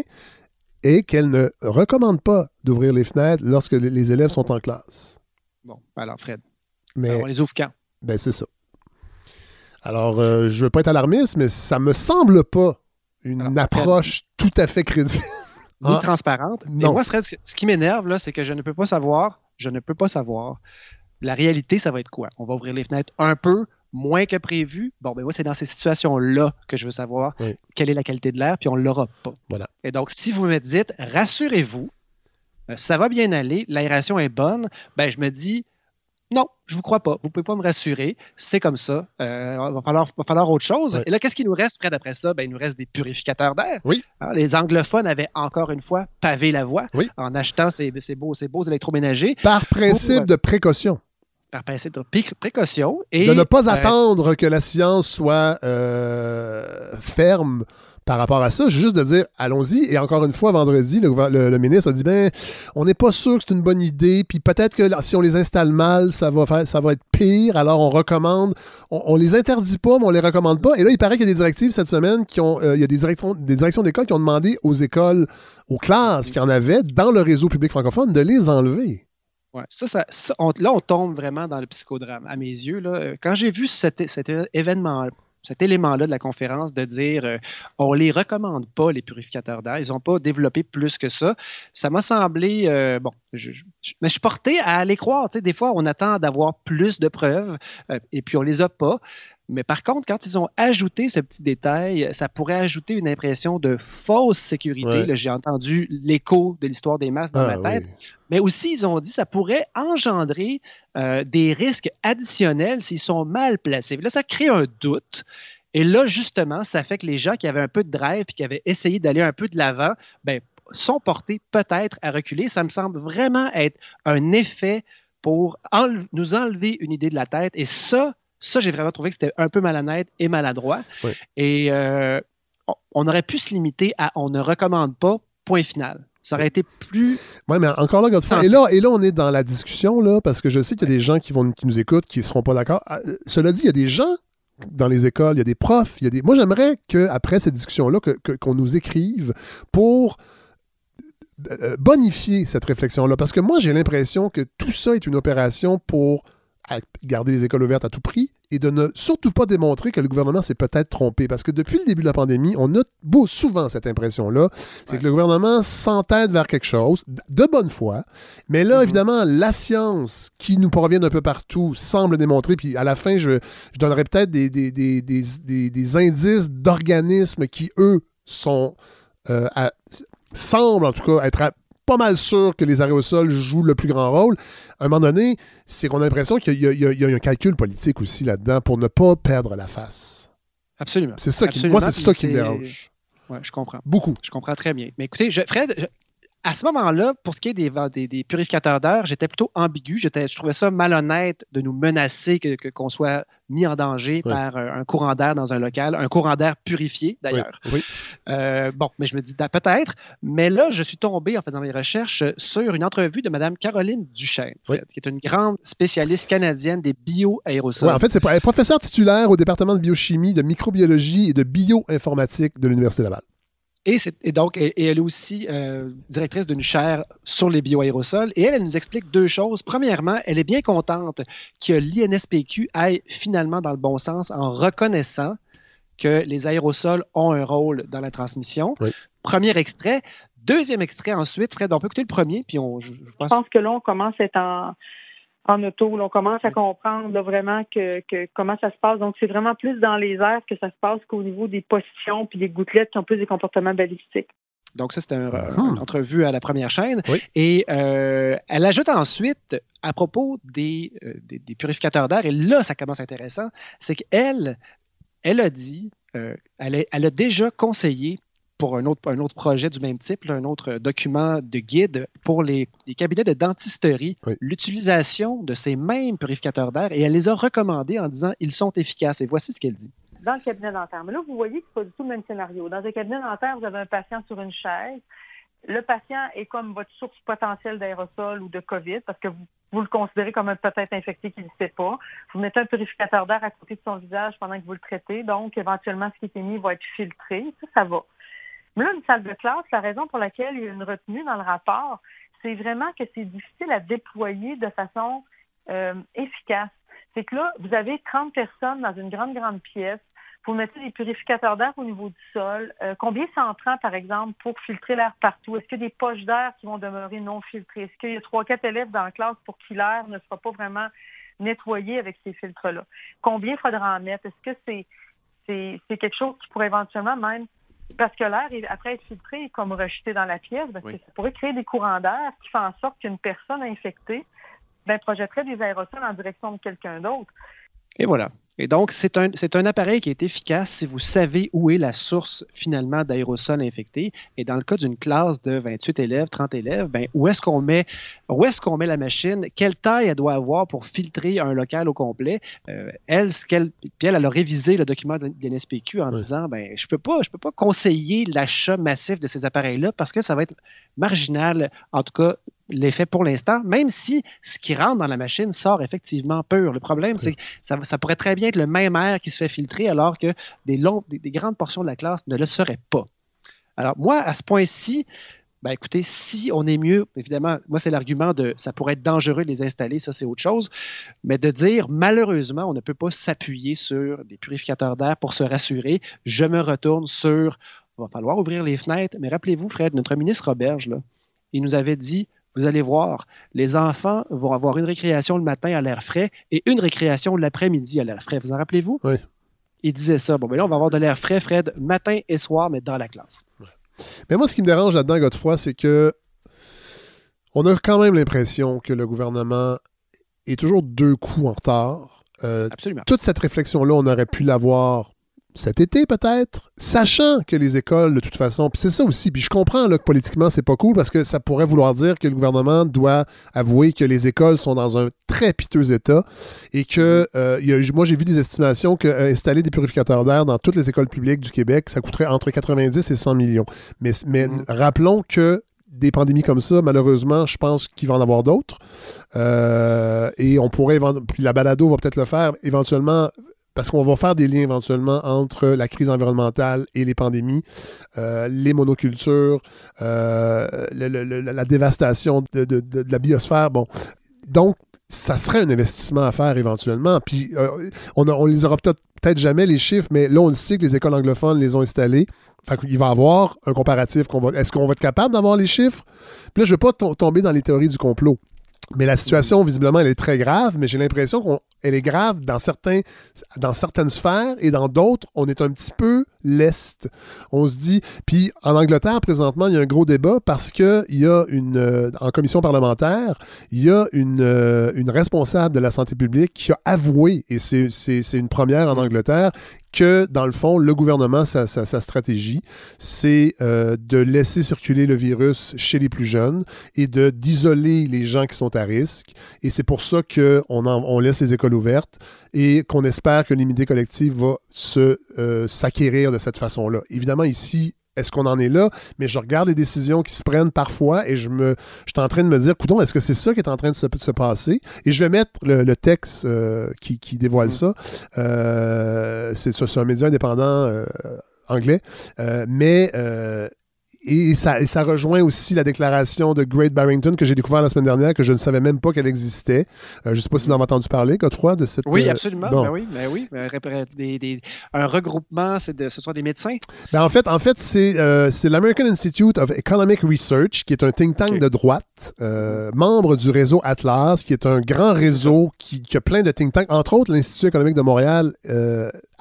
est qu'elle ne recommande pas d'ouvrir les fenêtres lorsque les élèves sont en classe. Bon, alors Fred, mais, on les ouvre quand? Ben c'est ça. Alors, euh, je ne veux pas être alarmiste, mais ça me semble pas une approche tout à fait crédible. Ni ah. transparente. Non. Et moi, ce qui m'énerve, là, c'est que je ne peux pas savoir, je ne peux pas savoir, la réalité, ça va être quoi? On va ouvrir les fenêtres un peu, moins que prévu. Bon, ben moi, c'est dans ces situations-là que je veux savoir quelle est la qualité de l'air, puis on ne l'aura pas. Voilà. Et donc, si vous me dites, rassurez-vous, euh, ça va bien aller, l'aération est bonne, ben je me dis, non, je ne vous crois pas. Vous ne pouvez pas me rassurer. C'est comme ça. Euh, il va, falloir, va falloir autre chose. Et là, qu'est-ce qui nous reste près d'après ça? Ben, il nous reste des purificateurs d'air. Oui. Hein, les anglophones avaient encore une fois pavé la voie en achetant ces, beaux, ces beaux électroménagers. Par principe de précaution par principe de précaution. Et, de ne pas euh, attendre que la science soit euh, ferme par rapport à ça, juste de dire allons-y. Et encore une fois, vendredi, le, ministre a dit ben, on n'est pas sûr que c'est une bonne idée, puis peut-être que si on les installe mal, ça va, faire, ça être pire. Alors on recommande, on, les interdit pas, mais on les recommande pas. Et là, il paraît qu'il y a des directives cette semaine qui ont, euh, il y a des directions, des d'école qui ont demandé aux écoles, aux classes qui en avaient dans le réseau public francophone de les enlever. Ouais, ça, ça, là, on tombe vraiment dans le psychodrame, à mes yeux. Là. Quand j'ai vu cet, cet événement cet élément-là de la conférence de dire euh, on les recommande pas, les purificateurs d'air. Ils n'ont pas développé plus que ça. Ça m'a semblé, euh, bon, je, mais je suis porté à aller croire. Des fois, on attend d'avoir plus de preuves euh, et puis on les a pas. Mais par contre, quand ils ont ajouté ce petit détail, ça pourrait ajouter une impression de fausse sécurité. J'ai entendu l'écho de l'histoire des masques dans ah ma tête. Mais aussi, ils ont dit que ça pourrait engendrer euh, des risques additionnels s'ils sont mal placés. Là, ça crée un doute. Et là, justement, ça fait que les gens qui avaient un peu de drive et qui avaient essayé d'aller un peu de l'avant, ben, sont portés peut-être à reculer. Ça me semble vraiment être un effet pour nous enlever une idée de la tête. Et ça, ça, j'ai vraiment trouvé que c'était un peu malhonnête et maladroit. Et euh, on aurait pu se limiter à on ne recommande pas, point final. Ça aurait été plus. Oui, mais encore là, et là, et là, on est dans la discussion, là, parce que je sais qu'il y a des gens qui, vont, qui nous écoutent qui ne seront pas d'accord. Ah, cela dit, il y a des gens dans les écoles, il y a des profs, il y a des. Moi, j'aimerais qu'après cette discussion-là, qu'on nous écrive pour euh, bonifier cette réflexion-là. Parce que moi, j'ai l'impression que tout ça est une opération pour à garder les écoles ouvertes à tout prix et de ne surtout pas démontrer que le gouvernement s'est peut-être trompé. Parce que depuis le début de la pandémie, on a beau souvent cette impression-là, c'est que le gouvernement s'entête vers quelque chose de bonne foi. Mais là, mm-hmm. évidemment, la science qui nous provient d'un peu partout semble démontrer, puis à la fin, je, je donnerai peut-être des, des, des, des, indices d'organismes qui, eux, sont... Euh, semblent en tout cas être à, pas mal sûr que les arrêts au sol jouent le plus grand rôle. À un moment donné, c'est qu'on a l'impression qu'il y, a un calcul politique aussi là-dedans pour ne pas perdre la face. Absolument. C'est ça qui, moi, c'est ça qui me dérange. Oui, je comprends. Beaucoup. Je comprends très bien. Mais écoutez, Fred, à ce moment-là, pour ce qui est des, des, purificateurs d'air, j'étais plutôt ambigu. Je trouvais ça malhonnête de nous menacer que, qu'on soit mis en danger par euh, un courant d'air dans un local, un courant d'air purifié d'ailleurs. Oui. Euh, bon, mais je me dis peut-être. Mais là, je suis tombé en faisant mes recherches sur une entrevue de Mme Caroline Duchesne, qui est une grande spécialiste canadienne des bioaérosols. en fait, c'est professeur titulaire au département de biochimie, de microbiologie et de bioinformatique de l'Université Laval. Et, donc, elle est aussi euh, directrice d'une chaire sur les bioaérosols. Et elle, elle nous explique deux choses. Premièrement, elle est bien contente que l'INSPQ aille finalement dans le bon sens en reconnaissant que les aérosols ont un rôle dans la transmission. Premier extrait. Deuxième extrait ensuite, Fred, on peut écouter le premier, puis on, je, pense... je pense que là, on commence à être en, en auto. on commence à comprendre vraiment que, comment ça se passe. Donc, c'est vraiment plus dans les airs que ça se passe qu'au niveau des positions puis des gouttelettes qui ont plus des comportements balistiques. Donc, ça, c'était un, ah. une entrevue à la première chaîne. Et euh, elle ajoute ensuite, à propos des, euh, des, purificateurs d'air, et là, ça commence intéressant, c'est qu'elle, elle a dit, euh, elle, elle, a déjà conseillé pour un autre, un autre projet du même type, un autre document de guide pour les, cabinets de dentisterie, l'utilisation de ces mêmes purificateurs d'air et elle les a recommandés en disant ils sont efficaces. Et voici ce qu'elle dit. Dans le cabinet dentaire. Mais là, vous voyez que ce n'est pas du tout le même scénario. Dans un cabinet dentaire, vous avez un patient sur une chaise. Le patient est comme votre source potentielle d'aérosol ou de COVID parce que vous, vous le considérez comme un peut-être infecté qui ne sait pas. Vous mettez un purificateur d'air à côté de son visage pendant que vous le traitez. Donc, éventuellement, ce qui est émis va être filtré. Ça, ça va. Mais là, une salle de classe, la raison pour laquelle il y a une retenue dans le rapport, c'est vraiment que c'est difficile à déployer de façon euh, efficace. C'est que là, vous avez 30 personnes dans une grande, grande pièce. Vous mettez des purificateurs d'air au niveau du sol. Euh, combien ça en par exemple, pour filtrer l'air partout? Est-ce qu'il y a des poches d'air qui vont demeurer non filtrées? Est-ce qu'il y a trois, quatre élèves dans la classe pour qui l'air ne sera pas vraiment nettoyé avec ces filtres-là? Combien faudra en mettre? Est-ce que c'est, c'est quelque chose qui pourrait éventuellement même parce que l'air, après être filtré, comme rejeté dans la pièce, parce que ça pourrait créer des courants d'air qui font en sorte qu'une personne infectée ben, projetterait des aérosols en direction de quelqu'un d'autre. Et voilà. Et donc, c'est un, un, appareil qui est efficace si vous savez où est la source finalement d'aérosols infectés. Et dans le cas d'une classe de 28 élèves, 30 élèves, ben, où est-ce qu'on met, où est-ce qu'on met la machine? Quelle taille elle doit avoir pour filtrer un local au complet? Euh, elle, puis elle, a révisé le document de l'NSPQ en disant, ben, je peux pas, je peux pas conseiller l'achat massif de ces appareils-là parce que ça va être marginal, en tout cas l'effet pour l'instant, même si ce qui rentre dans la machine sort effectivement pur. Le problème, c'est que ça, pourrait très bien être le même air qui se fait filtrer alors que des, des, grandes portions de la classe ne le seraient pas. Alors moi, à ce point-ci, ben écoutez, si on est mieux, évidemment, moi c'est l'argument de ça pourrait être dangereux de les installer, ça c'est autre chose, mais de dire malheureusement on ne peut pas s'appuyer sur des purificateurs d'air pour se rassurer, je me retourne sur, il va falloir ouvrir les fenêtres, mais rappelez-vous Fred, notre ministre Roberge, là, il nous avait dit vous allez voir, les enfants vont avoir une récréation le matin à l'air frais et une récréation l'après-midi à l'air frais. Vous en rappelez-vous? Oui. Il disait ça. Bon, mais ben là, on va avoir de l'air frais, Fred, matin et soir, mais dans la classe. Mais moi, ce qui me dérange là-dedans, Godefroy, c'est que on a quand même l'impression que le gouvernement est toujours deux coups en retard. Euh, Absolument. Toute cette réflexion-là, on aurait pu l'avoir cet été peut-être, sachant que les écoles, de toute façon, puis c'est ça aussi, puis je comprends là, que politiquement, c'est pas cool parce que ça pourrait vouloir dire que le gouvernement doit avouer que les écoles sont dans un très piteux état et que, euh, y a, moi j'ai vu des estimations qu'installer euh, des purificateurs d'air dans toutes les écoles publiques du Québec, ça coûterait entre 90 et 100 millions. Mais, mais mm-hmm. rappelons que des pandémies comme ça, malheureusement, je pense qu'il va en avoir d'autres. Euh, et on pourrait, puis la balado va peut-être le faire, éventuellement parce qu'on va faire des liens éventuellement entre la crise environnementale et les pandémies, euh, les monocultures, euh, la dévastation de, la biosphère. Donc ça serait un investissement à faire éventuellement. Puis euh, on, ne les aura peut-être jamais les chiffres, mais là on le sait que les écoles anglophones les ont installés. Fait va y avoir un comparatif. qu'on est-ce qu'on va être capable d'avoir les chiffres? Puis là, je ne vais pas tomber dans les théories du complot. Mais la situation, visiblement, elle est très grave, mais j'ai l'impression qu'elle est grave dans, certains, dans certaines sphères et dans d'autres, on est un petit peu leste. On se dit, puis en Angleterre, présentement, il y a un gros débat parce qu'il y a une, euh, en commission parlementaire, il y a une, euh, une responsable de la santé publique qui a avoué, et c'est une première en Angleterre, que, dans le fond, le gouvernement, sa, stratégie, c'est euh, de laisser circuler le virus chez les plus jeunes et de d'isoler les gens qui sont à risque. Et c'est pour ça qu'on on laisse les écoles ouvertes et qu'on espère que l'immunité collective va se euh, s'acquérir de cette façon-là. Évidemment, ici, est-ce qu'on en est là? Mais je regarde les décisions qui se prennent parfois et je me, je suis en train de me dire, coudon, est-ce que c'est ça qui est en train de se, passer? Et je vais mettre le, texte euh, qui, dévoile mm. ça. Euh, c'est un média indépendant anglais. mais et ça, ça, rejoint aussi la déclaration de Great Barrington que j'ai découvert la semaine dernière, que je ne savais même pas qu'elle existait. Euh, je ne sais pas si vous en avez entendu parler, Godefroy, de cette. Oui, euh, absolument. Ben oui, ben oui. Des, un regroupement, c'est de, ce sont des médecins. Ben en fait, en fait c'est euh, l'American Institute of Economic Research, qui est un think tank de droite, membre du réseau Atlas, qui est un grand réseau qui, qui, a plein de think tanks, entre autres l'Institut économique de Montréal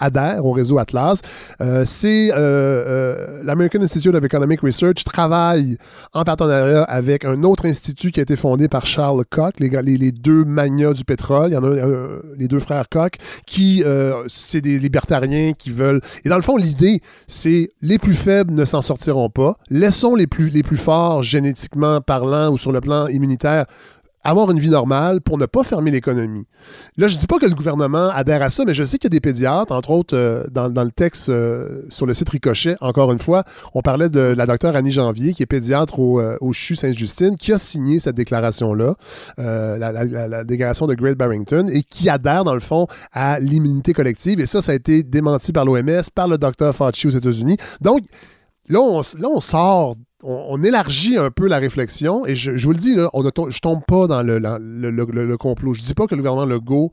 adhère au réseau Atlas. Euh, c'est euh, euh, l'American Institute of Economic Research travaille en partenariat avec un autre institut qui a été fondé par Charles Koch, les, deux magnats du pétrole. Il y en a les deux frères Koch qui c'est des libertariens qui veulent. Et dans le fond, l'idée, c'est les plus faibles ne s'en sortiront pas. Laissons les plus les plus forts génétiquement parlant ou sur le plan immunitaire avoir une vie normale pour ne pas fermer l'économie. Là, je ne dis pas que le gouvernement adhère à ça, mais je sais qu'il y a des pédiatres, entre autres euh, dans, le texte euh, sur le site Ricochet, encore une fois, on parlait de la docteure Annie Janvier, qui est pédiatre au, euh, CHU Sainte-Justine, qui a signé cette déclaration-là, la, déclaration de Great Barrington, et qui adhère, dans le fond, à l'immunité collective. Et ça, ça a été démenti par l'OMS, par le docteur Fauci aux États-Unis. Donc, là, on, là, on sort on, élargit un peu la réflexion et je, vous le dis, là, on ne je tombe pas dans le, le, complot. Je dis pas que le gouvernement Legault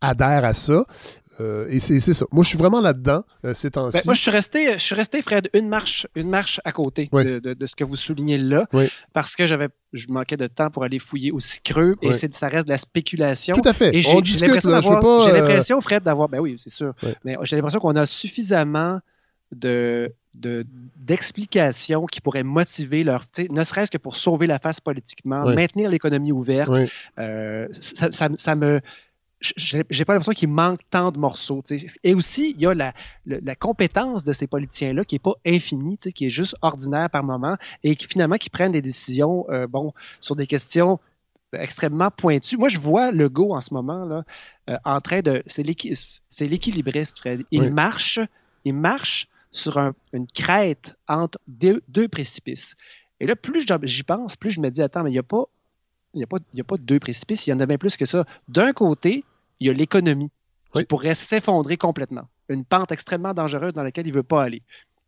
adhère à ça. Euh, et c'est ça. Moi, je suis vraiment là-dedans euh, ces temps-ci. Ben, moi, je suis resté, je suis resté, Fred, une marche, une marche à côté de, ce que vous soulignez là, parce que j'avais, je manquais de temps pour aller fouiller aussi creux, et ça reste de la spéculation. Tout à fait. Et j'ai l'impression, j'ai l'impression, Fred, d'avoir, ben oui, c'est sûr, mais j'ai l'impression qu'on a suffisamment de d'explications qui pourraient motiver leur, ne serait-ce que pour sauver la face politiquement, maintenir l'économie ouverte. Euh, ça, me j'ai pas l'impression qu'il manque tant de morceaux. Et aussi, il y a la, la, compétence de ces politiciens-là qui n'est pas infinie, qui est juste ordinaire par moment, et qui finalement qui prennent des décisions euh, bon, sur des questions extrêmement pointues. Moi, je vois le go en ce moment là, euh, en train de. C'est l'équilibriste, Fred. Il marche, il marche sur une crête entre deux, précipices. Et là, plus j'y pense, plus je me dis, attends, mais il n'y a, pas, a, pas, a pas deux précipices, il y en a bien plus que ça. D'un côté, il y a l'économie qui pourrait s'effondrer complètement. Une pente extrêmement dangereuse dans laquelle il ne veut pas aller.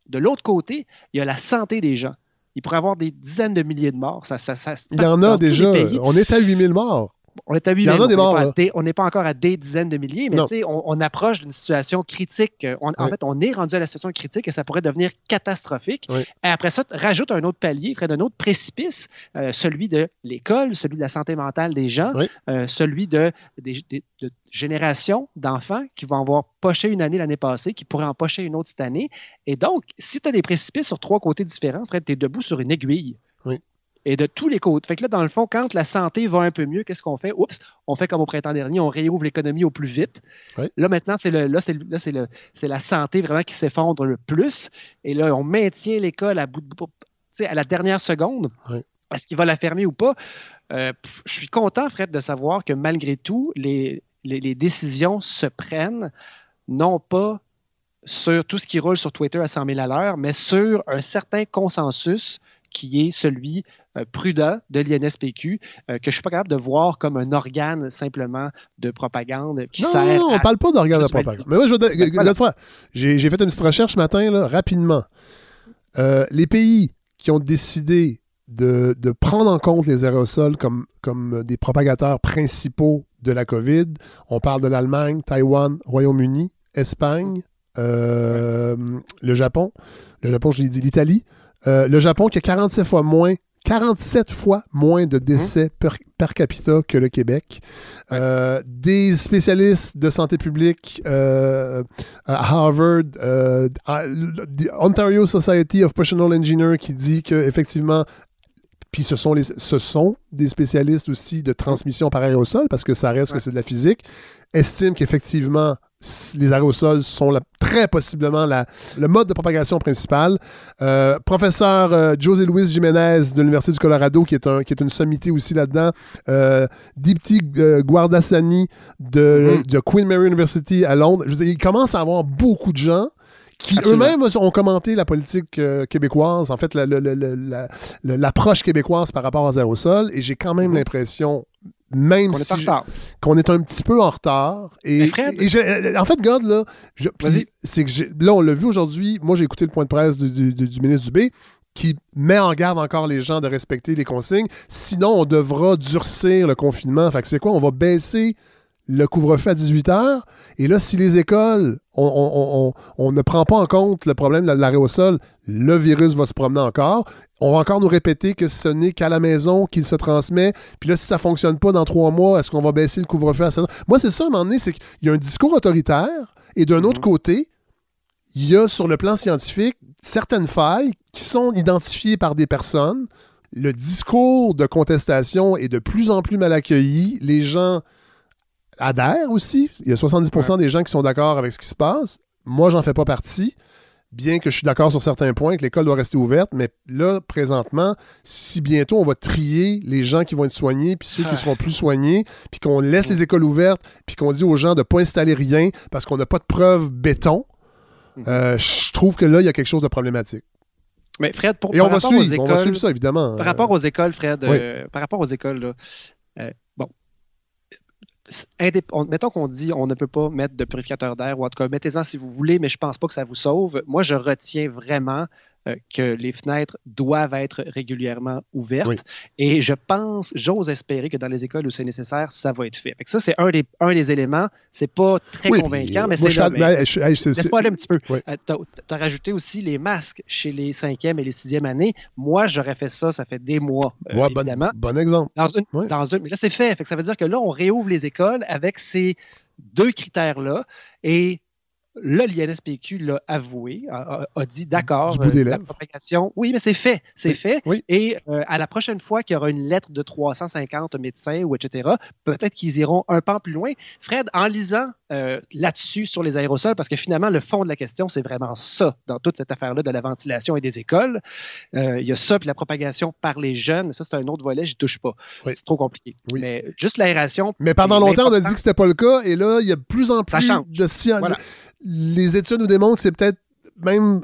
De l'autre côté, il y a la santé des gens. Il pourrait y avoir des dizaines de milliers de morts. Ça, ça, il y en a déjà. On est à 8000 morts on est à 8 On n'est pas, encore à des dizaines de milliers, mais on, on, approche d'une situation critique. En fait, on est rendu à la situation critique et ça pourrait devenir catastrophique. Et après ça, rajoute un autre palier, près d'un autre précipice, euh, celui de l'école, celui de la santé mentale des gens, euh, celui de, générations d'enfants qui vont avoir poché une année l'année passée, qui pourraient en pocher une autre cette année. Et donc, si tu as des précipices sur trois côtés différents, tu es debout sur une aiguille. Oui et de tous les côtés. Fait que là, dans le fond, quand la santé va un peu mieux, qu'est-ce qu'on fait? Oups, on fait comme au printemps dernier, on réouvre l'économie au plus vite. Là, maintenant, c'est le, là, c'est, là, c'est, le, c'est la santé vraiment qui s'effondre le plus. Et là, on maintient l'école à bout de, à la dernière seconde. Est-ce qu'il va la fermer ou pas? Euh, je suis content, Fred, de savoir que malgré tout, les, les, les décisions se prennent non pas sur tout ce qui roule sur Twitter à 100 000 à l'heure, mais sur un certain consensus qui est celui euh, prudent de l'INSPQ, euh, que je ne suis pas capable de voir comme un organe simplement de propagande qui sert. Non, on ne parle pas d'organe de propagande. Mais moi, je ben, fois, j'ai fait une petite recherche ce matin, là, rapidement. Euh, les pays qui ont décidé de, prendre en compte les aérosols comme, comme des propagateurs principaux de la COVID, on parle de l'Allemagne, Taïwan, Royaume-Uni, Espagne, le Japon. Le Japon, je l'ai dit, l'Italie. Le Japon qui a 47 fois moins 47 fois moins de décès mmh. per, capita que le Québec. Euh, des spécialistes de santé publique euh, à Harvard, euh, Ontario Society of Professional Engineers qui dit qu'effectivement, puis ce sont, les, ce sont des spécialistes aussi de transmission par aérosol, parce que ça reste que c'est de la physique, estiment qu'effectivement, les aérosols sont très possiblement la, le mode de propagation principal. Euh, professeur euh, José Luis Jiménez de l'Université du Colorado, qui est, un, qui est une sommité aussi là-dedans. Euh, Dipti euh, Guardasani de, mm-hmm. de, Queen Mary University à Londres. Je veux il commence à avoir beaucoup de gens qui eux-mêmes ont commenté la politique québécoise, en fait, l'approche québécoise par rapport aux aérosols, et j'ai quand même mm-hmm. l'impression même si qu'on est un petit peu en retard. Et, en fait, God, là, c'est que là, on l'a vu aujourd'hui. Moi, j'ai écouté le point de presse du, du ministre Dubé qui met en garde encore les gens de respecter les consignes. Sinon, on devra durcir le confinement. Fait que c'est quoi? On va baisser le couvre-feu à 18 heures. Et là, si les écoles, on, ne prend pas en compte le problème de l'arrêt au sol, le virus va se promener encore. On va encore nous répéter que ce n'est qu'à la maison qu'il se transmet. Puis là, si ça ne fonctionne pas dans trois mois, est-ce qu'on va baisser le couvre-feu à 7 heures? Moi, c'est ça, à un moment donné, c'est qu'il y a un discours autoritaire et d'un autre mhm. côté, il y a sur le plan scientifique certaines failles qui sont identifiées par des personnes. Le discours de contestation est de plus en plus mal accueilli. Les gens adhèrent aussi. Il y a 70% des gens qui sont d'accord avec ce qui se passe. Moi, j'en fais pas partie. Bien que je suis d'accord sur certains points, que l'école doit rester ouverte, mais là, présentement, si bientôt on va trier les gens qui vont être soignés, puis ceux qui seront plus soignés, puis qu'on laisse les écoles ouvertes, puis qu'on dit aux gens de ne pas installer rien parce qu'on n'a pas de preuves béton, Mhm. Euh, je trouve que là, il y a quelque chose de problématique. Mais Fred, pour, Et on, va suivre, on va suivre ça, évidemment. Par rapport aux écoles, Fred, euh, par rapport aux écoles, euh, mettons qu'on dit on ne peut pas mettre de purificateur d'air, ou en tout cas, mettez-en si vous voulez, mais je pense pas que ça vous sauve. Moi, je retiens vraiment que les fenêtres doivent être régulièrement ouvertes. Et je pense, j'ose espérer que dans les écoles où c'est nécessaire, ça va être fait. ça, c'est un des, un des éléments. C'est pas très convaincant, mais c'est. Laisse-moi aller un petit peu. Euh, tu as, rajouté aussi les masques chez les cinquième et les sixième années. Moi, j'aurais fait ça, ça fait des mois, euh, évidemment. Bon, exemple. Dans une, dans une, mais là, c'est fait. fait ça veut dire que là, on réouvre les écoles avec ces deux critères-là. Et Là, l'INSPQ l'a avoué, a, dit d'accord, euh, la propagation. Oui, mais c'est fait, c'est fait. Et euh, à la prochaine fois qu'il y aura une lettre de 350 médecins ou etc., peut-être qu'ils iront un pas plus loin. Fred, en lisant euh, là-dessus sur les aérosols, parce que finalement, le fond de la question, c'est vraiment ça dans toute cette affaire-là de la ventilation et des écoles. Il y a ça, puis la propagation par les jeunes. Ça, c'est un autre volet, j'y touche pas. C'est trop compliqué. Mais juste l'aération. Mais pendant longtemps, on a dit que c'était pas le cas, et là, il y a de plus en plus de science les études nous démontrent que c'est peut-être même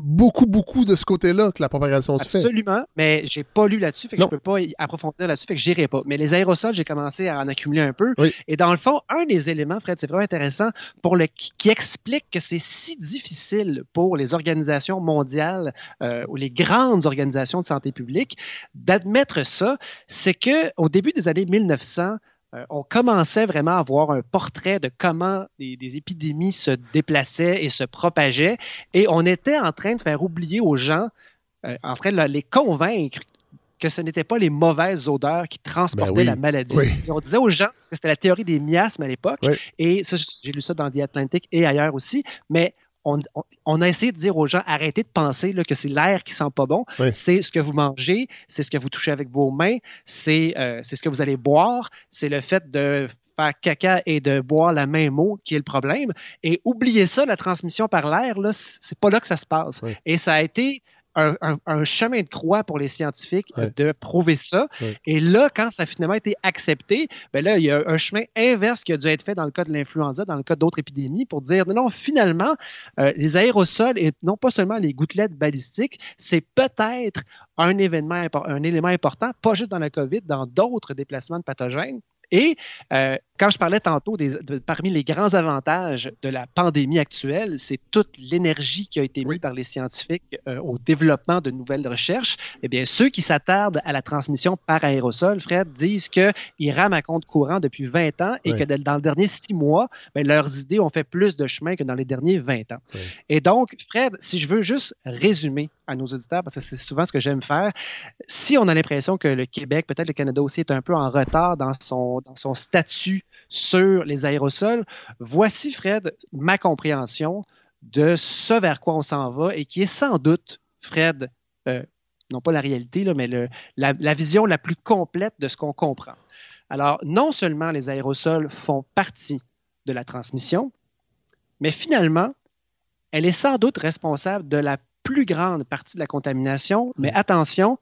beaucoup, beaucoup de ce côté-là que la propagation se fait. Absolument, mais j'ai pas lu là-dessus, fait que je peux pas approfondir là-dessus, fait que j'irai pas. Mais les aérosols, j'ai commencé à en accumuler un peu. Et dans le fond, un des éléments, Fred, c'est vraiment intéressant pour le qui, explique que c'est si difficile pour les organisations mondiales euh, ou les grandes organisations de santé publique d'admettre ça, c'est que au début des années 1900 euh, on commençait vraiment à avoir un portrait de comment des, épidémies se déplaçaient et se propageaient. Et on était en train de faire oublier aux gens, euh, en train de les convaincre que ce n'étaient pas les mauvaises odeurs qui transportaient ben la maladie. On disait aux gens, parce que c'était la théorie des miasmes à l'époque, et j'ai lu ça dans The Atlantic et ailleurs aussi, mais on, a essayé de dire aux gens arrêtez de penser que c'est l'air qui sent pas bon. C'est ce que vous mangez, c'est ce que vous touchez avec vos mains, euh, c'est ce que vous allez boire, c'est le fait de faire caca et de boire la même eau qui est le problème. Et oubliez ça, la transmission par l'air, c'est pas là que ça se passe. Et ça a été un, chemin de croix pour les scientifiques de prouver ça. Et là, quand ça a finalement été accepté, ben là, il y a un chemin inverse qui a dû être fait dans le cas de l'influenza, dans le cas d'autres épidémies, pour dire non, finalement, euh, les aérosols et non pas seulement les gouttelettes balistiques, c'est peut-être un événement, un élément important, pas juste dans la COVID, dans d'autres déplacements de pathogènes. Et euh, quand je parlais tantôt des, parmi les grands avantages de la pandémie actuelle, c'est toute l'énergie qui a été mise par les scientifiques euh, au développement de nouvelles recherches. Eh bien, ceux qui s'attardent à la transmission par aérosol, Fred, disent qu'ils rament à compte courant depuis 20 ans et que dans les derniers six mois, ben, leurs idées ont fait plus de chemin que dans les derniers 20 ans. Et donc, Fred, si je veux juste résumer à nos auditeurs, parce que c'est souvent ce que j'aime faire, si on a l'impression que le Québec, peut-être le Canada aussi, est un peu en retard dans son, dans son statut sur les aérosols. Voici, Fred, ma compréhension de ce vers quoi on s'en va et qui est sans doute, Fred, euh, non pas la réalité, là, mais la, vision la plus complète de ce qu'on comprend. Alors, non seulement les aérosols font partie de la transmission, mais finalement, elle est sans doute responsable de la plus grande partie de la contamination. Mais mmh. attention,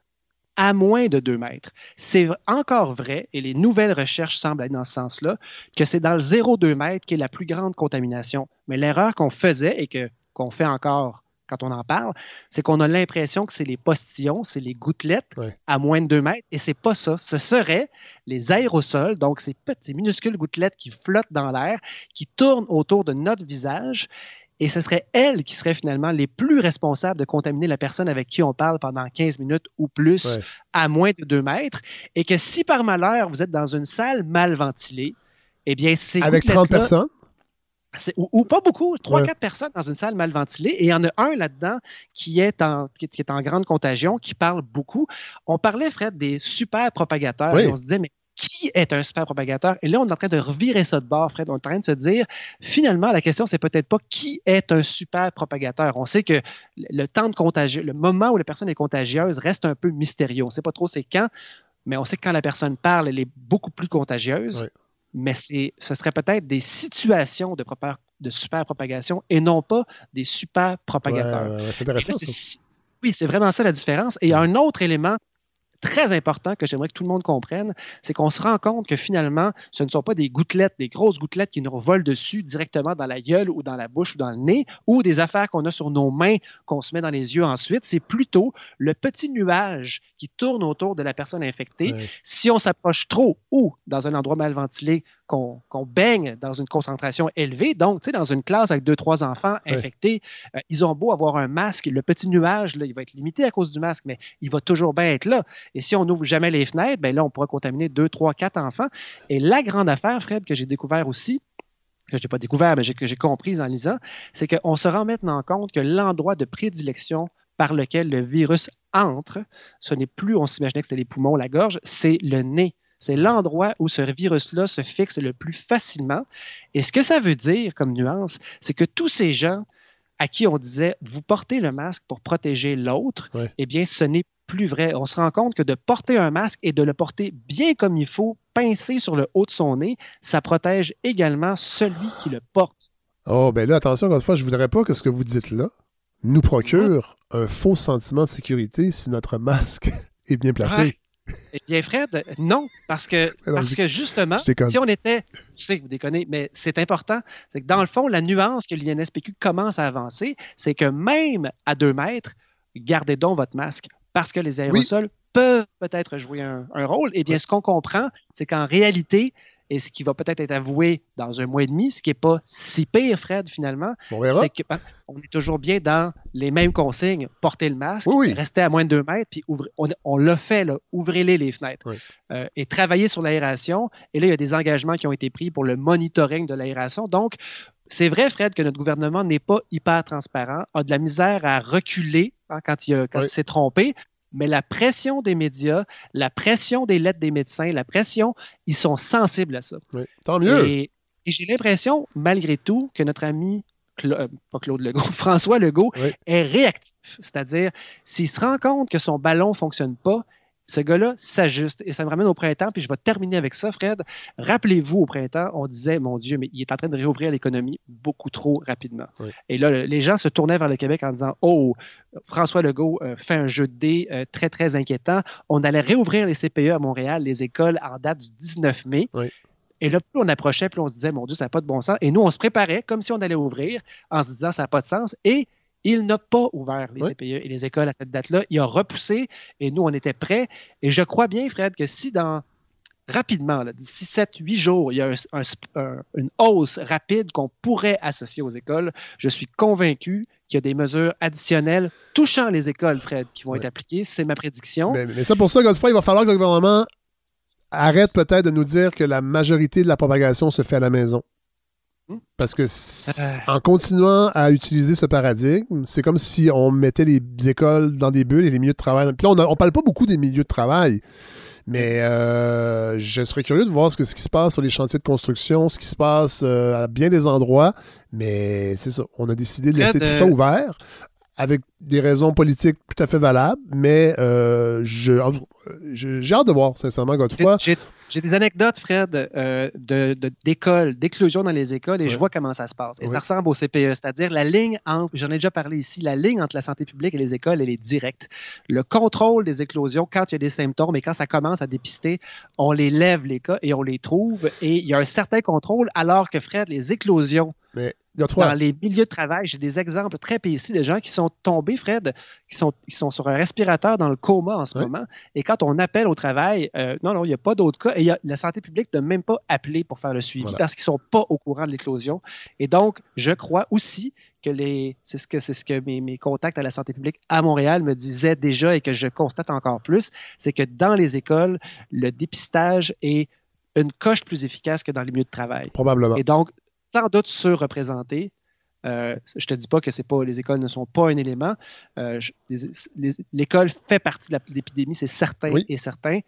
à moins de 2 mètres. C'est encore vrai, et les nouvelles recherches semblent aller dans ce sens-là, que c'est dans le 0,2 mètres qui est la plus grande contamination. Mais l'erreur qu'on faisait et que, qu'on fait encore quand on en parle, c'est qu'on a l'impression que c'est les postillons, c'est les gouttelettes à moins de 2 mètres, et c'est pas ça. Ce serait les aérosols, donc ces petites minuscules gouttelettes qui flottent dans l'air, qui tournent autour de notre visage, et ce serait elles qui seraient finalement les plus responsables de contaminer la personne avec qui on parle pendant 15 minutes ou plus à moins de 2 mètres, et que si par malheur vous êtes dans une salle mal ventilée, eh bien, c'est avec 30 personnes? Ou, pas beaucoup, trois, quatre personnes dans une salle mal ventilée, et il y en a un là-dedans qui est, en, qui, est en grande contagion, qui parle beaucoup. On parlait, Fred, des super propagateurs, et on se disait, mais qui est un super propagateur? Et là, on est en train de revirer ça de bord, Fred. On est en train de se dire, finalement, la question, c'est peut-être pas qui est un super propagateur. On sait que le temps de contagion, le moment où la personne est contagieuse reste un peu mystérieux. On ne sait pas trop c'est quand, mais on sait que quand la personne parle, elle est beaucoup plus contagieuse mais ce serait peut-être des situations de, de super propagation et non pas des super propagateurs. c'est intéressant. Oui, c'est vraiment ça la différence. Et il y a un autre élément très important que j'aimerais que tout le monde comprenne, c'est qu'on se rend compte que finalement, ce ne sont pas des gouttelettes, des grosses gouttelettes qui nous volent dessus directement dans la gueule ou dans la bouche ou dans le nez, ou des affaires qu'on a sur nos mains qu'on se met dans les yeux ensuite. C'est plutôt le petit nuage qui tourne autour de la personne infectée. Si on s'approche trop ou dans un endroit mal ventilé, qu'on baigne dans une concentration élevée. Donc, tu sais, dans une classe avec deux, trois enfants infectés, euh, ils ont beau avoir un masque, le petit nuage, là, il va être limité à cause du masque, mais il va toujours bien être là. Et si on n'ouvre jamais les fenêtres, bien là, on pourra contaminer deux, trois, quatre enfants. Et la grande affaire, Fred, que j'ai découvert aussi, que je n'ai pas découvert, mais que j'ai compris en lisant, c'est qu'on se rend maintenant compte que l'endroit de prédilection par lequel le virus entre, ce n'est plus, on s'imaginait que c'était les poumons, la gorge, c'est le nez. C'est l'endroit où ce virus-là se fixe le plus facilement. Et ce que ça veut dire comme nuance, c'est que tous ces gens à qui on disait vous portez le masque pour protéger l'autre, eh bien, ce n'est plus vrai. On se rend compte que de porter un masque et de le porter bien comme il faut, pincé sur le haut de son nez, ça protège également celui qui le porte. Oh, ben là, attention, encore une fois, je ne voudrais pas que ce que vous dites là nous procure un faux sentiment de sécurité si notre masque est bien placé. Eh bien, Fred, non, parce que, parce que justement, si on était, je sais que vous déconnez, mais c'est important, c'est que dans le fond, la nuance que l'INSPQ commence à avancer, c'est que même à deux mètres, gardez donc votre masque, parce que les aérosols peuvent peut-être jouer un, rôle. Eh bien, ce qu'on comprend, c'est qu'en réalité, et ce qui va peut-être être avoué dans un mois et demi, ce qui n'est pas si pire, Fred, finalement, c'est qu'on ben, est toujours bien dans les mêmes consignes. Porter le masque, rester à moins de deux mètres, puis on, l'a fait, ouvrez-les les fenêtres. Euh, et travailler sur l'aération. Et là, il y a des engagements qui ont été pris pour le monitoring de l'aération. Donc, c'est vrai, Fred, que notre gouvernement n'est pas hyper transparent, a de la misère à reculer hein, quand il, quand il s'est trompé mais la pression des médias, la pression des lettres des médecins, la pression, ils sont sensibles à ça. Oui. Tant mieux. Et, j'ai l'impression, malgré tout, que notre ami euh, pas Claude Legault, François Legault est réactif. C'est-à-dire, s'il se rend compte que son ballon ne fonctionne pas, ce gars-là s'ajuste. Et ça me ramène au printemps, puis je vais terminer avec ça, Fred. Rappelez-vous, au printemps, on disait, mon Dieu, mais il est en train de réouvrir l'économie beaucoup trop rapidement. Et là, les gens se tournaient vers le Québec en disant, oh, François Legault euh, fait un jeu de dés euh, très, très inquiétant. On allait réouvrir les CPE à Montréal, les écoles, en date du 19 mai. Et là, plus on approchait, plus on se disait, mon Dieu, ça n'a pas de bon sens. Et nous, on se préparait comme si on allait ouvrir en se disant, ça n'a pas de sens. Et il n'a pas ouvert les CPE et les écoles à cette date-là. Il a repoussé et nous, on était prêts. Et je crois bien, Fred, que si dans rapidement, d'ici 7-8 jours, il y a une hausse rapide qu'on pourrait associer aux écoles, je suis convaincu qu'il y a des mesures additionnelles touchant les écoles, Fred, qui vont être appliquées. C'est ma prédiction. Mais, ça, pour ça, Godefroy, il va falloir que le gouvernement arrête peut-être de nous dire que la majorité de la propagation se fait à la maison. Parce que en continuant à utiliser ce paradigme, c'est comme si on mettait les écoles dans des bulles et les milieux de travail. Puis là, on ne parle pas beaucoup des milieux de travail, mais euh, je serais curieux de voir ce, que, ce qui se passe sur les chantiers de construction, ce qui se passe euh, à bien des endroits. Mais c'est ça, on a décidé de laisser tout ça ouvert avec des raisons politiques tout à fait valables, mais euh, j'ai hâte de voir, sincèrement, Godefroy. J'ai des anecdotes, Fred, euh, d'écoles, d'éclosion dans les écoles, et je vois comment ça se passe. Et ça ressemble au CPE, c'est-à-dire la ligne entre, j'en ai déjà parlé ici, la ligne entre la santé publique et les écoles, elle est directe. Le contrôle des éclosions, quand il y a des symptômes et quand ça commence à dépister, on les lève, les cas, et on les trouve, et il y a un certain contrôle, alors que, Fred, les éclosions dans les milieux de travail, j'ai des exemples très précis de gens qui sont tombés, Fred, qui sont, qui sont sur un respirateur dans le coma en ce moment. Et quand on appelle au travail, euh, non, non, il n'y a pas d'autres cas. Et la santé publique ne même pas appelé pour faire le suivi parce qu'ils ne sont pas au courant de l'éclosion. Et donc, je crois aussi que les. C'est ce que, c'est ce que mes, mes, contacts à la santé publique à Montréal me disaient déjà et que je constate encore plus, c'est que dans les écoles, le dépistage est une coche plus efficace que dans les milieux de travail. Probablement. Et donc, sans doute surreprésenté. Euh, je ne te dis pas que c'est pas les écoles ne sont pas un élément. Euh, l'école fait partie de l'épidémie, c'est certain et certain.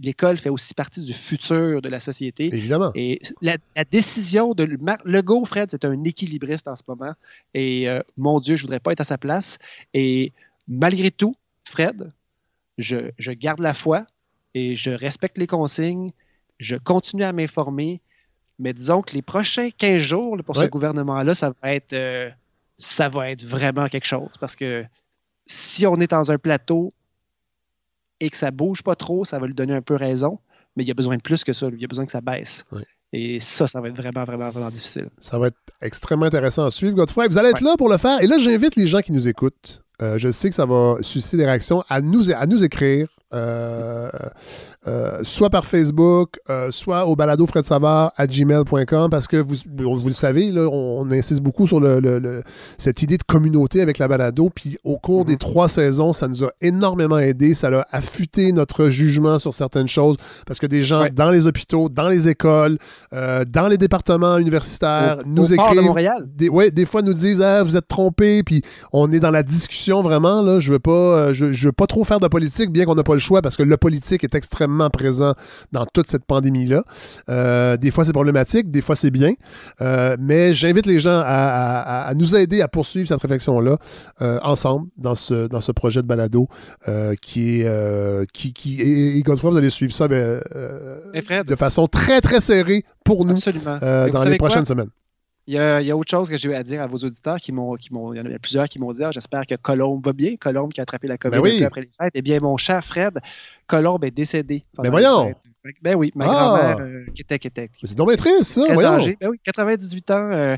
L'école fait aussi partie du futur de la société. Évidemment. Et la, décision de Legault, Fred, c'est un équilibriste en ce moment. Et euh, mon Dieu, je ne voudrais pas être à sa place. Et malgré tout, Fred, je, je garde la foi et je respecte les consignes. Je continue à m'informer mais disons que les prochains 15 jours pour ce gouvernement-là, ça va être euh, ça va être vraiment quelque chose. Parce que si on est dans un plateau et que ça bouge pas trop, ça va lui donner un peu raison. Mais il y a besoin de plus que ça. Il y a besoin que ça baisse. Et ça, ça va être vraiment, vraiment, vraiment difficile. Ça va être extrêmement intéressant à suivre, Godfrey. Vous allez être là pour le faire. Et là, j'invite les gens qui nous écoutent. Euh, je sais que ça va susciter des réactions à nous, à nous écrire euh, euh, soit par Facebook, euh, soit au balado Fred Savard à gmail.com parce que vous, vous le savez, là, on, insiste beaucoup sur le, cette idée de communauté avec la balado. Puis au cours des mhm. trois saisons, ça nous a énormément aidé. Ça a affûté notre jugement sur certaines choses parce que des gens dans les hôpitaux, dans les écoles, dans les départements universitaires nous écrivent. Des, ouais, des fois nous disent ah, Vous êtes trompés. Puis on est dans la discussion vraiment. Là, je ne veux, pas, je, je veux pas trop faire de politique, bien qu'on n'a pas choix parce que le politique est extrêmement présent dans toute cette pandémie-là. Euh, des fois, c'est problématique, des fois, c'est bien. Euh, mais j'invite les gens à, nous aider à poursuivre cette réflexion-là euh, ensemble dans ce, dans ce projet de balado qui est. qui, qui, et, Godefroy, vous allez suivre ça de façon très, très serrée pour nous dans les prochaines semaines. Il y, a, autre chose que j'ai à dire à vos auditeurs qui m'ont, qui m'ont, il y en a plusieurs qui m'ont dit ah, j'espère que Colombe va bien. Colombe qui a attrapé la COVID ben après les fêtes. Eh bien, mon cher Fred, Colombe est décédé. Mais ben voyons! Ben oui, ma grand-mère euh, qui était, qui était. C'est donc triste, ça, voyons. Ben oui, 98 ans. Euh,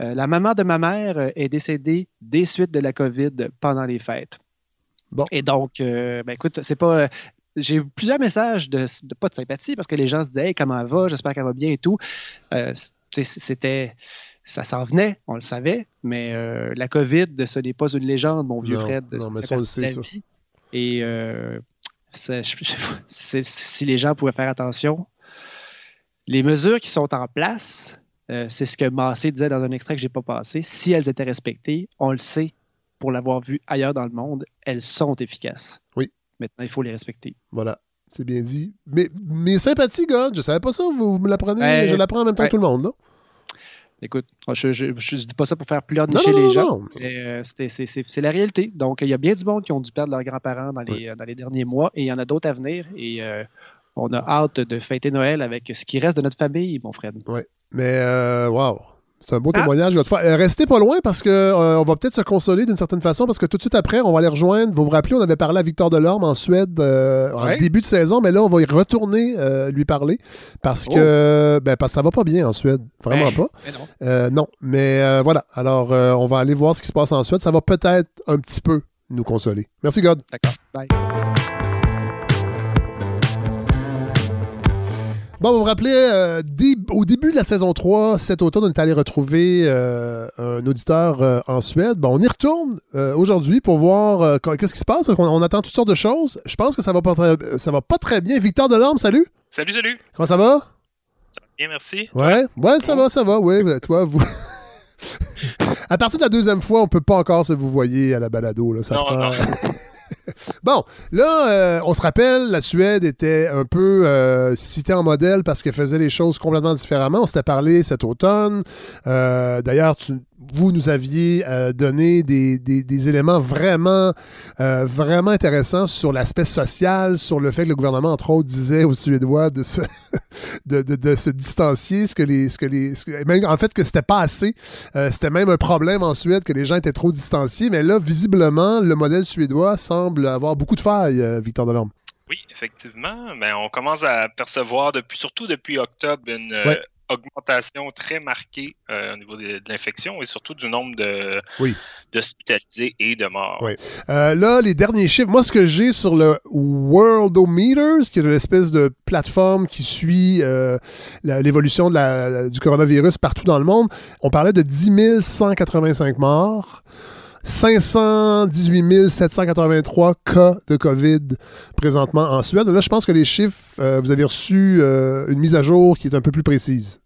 euh, la maman de ma mère est décédée des suites de la COVID pendant les fêtes. Bon. Et donc, ben écoute, c'est pas j'ai eu plusieurs messages de, pas de sympathie parce que les gens se disaient comment elle va, j'espère qu'elle va bien et tout. c'était ça s'en venait, on le savait, mais euh, la COVID, ce n'est pas une légende, mon vieux Fred. Non, mais ça, on le sait, ça. Et euh, si les gens pouvaient faire attention, les mesures qui sont en place, euh, c'est ce que Massé disait dans un extrait que je n'ai pas passé, si elles étaient respectées, on le sait, pour l'avoir vu ailleurs dans le monde, elles sont efficaces. Oui. Maintenant, il faut les respecter. Voilà. C'est bien dit. Mais mes sympathies, God, je savais pas ça, vous me l'apprenez, ben, je l'apprends en même temps que tout le monde, non? Écoute, je ne dis pas ça pour faire pleurnicher les gens. Euh, c'est la réalité. Donc, il y a bien du monde qui ont dû perdre leurs grands-parents dans, les, dans les derniers mois et il y en a d'autres à venir. Et euh, on a hâte de fêter Noël avec ce qui reste de notre famille, mon frère. Oui. Mais, euh, wow. C'est un beau ah. témoignage. Euh, restez pas loin parce qu'on euh, va peut-être se consoler d'une certaine façon parce que tout de suite après, on va aller rejoindre. Vous vous rappelez, on avait parlé à Victor Delorme en Suède euh, en début de saison, mais là, on va y retourner lui parler parce que, oh. ben, parce que ça va pas bien en Suède. Vraiment ben, pas. Ben non. non. Mais voilà. Alors, on va aller voir ce qui se passe en Suède. Ça va peut-être un petit peu nous consoler. Merci, God. D'accord. Bye. Bon, vous vous rappelez, euh, au début de la saison 3, cet automne, on est allé retrouver euh, un auditeur euh, en Suède. Bon, on y retourne aujourd'hui pour voir qu'est-ce qui se passe. On, attend toutes sortes de choses. Je pense que ça va pas très, ça va pas très bien. Victor Delorme, salut. Salut, salut. Comment ça va? Bien, merci. Ouais, ouais, ça va, ça va. Oui, toi, vous. à partir de la deuxième fois, on peut pas encore se vous voyez à la balado. Là. Ça non, non. bon, là, euh, on se rappelle, la Suède était un peu euh, citée en modèle parce qu'elle faisait les choses complètement différemment. On s'était parlé cet automne. Euh, d'ailleurs, vous nous aviez donné des, éléments vraiment, vraiment intéressants sur l'aspect social, sur le fait que le gouvernement, entre autres, disait aux Suédois de se, de, se distancier, ce que les, ce que les, en fait, que c'était pas assez. c'était même un problème en Suède que les gens étaient trop distanciés. Mais là, visiblement, le modèle suédois semble avoir beaucoup de failles, euh, Victor Delorme. Oui, effectivement. Mais on commence à percevoir, depuis, surtout depuis octobre, une, euh, augmentation très marquée euh, au niveau de, l'infection et surtout du nombre de d'hospitalisés et de morts. Oui. Euh, là, les derniers chiffres, moi, ce que j'ai sur le Worldometers, qui est une espèce de plateforme qui suit euh, l'évolution du coronavirus partout dans le monde, on parlait de 10 185 morts. 518 783 cas de COVID présentement en Suède. Là, je pense que les chiffres, euh, vous avez reçu euh, une mise à jour qui est un peu plus précise.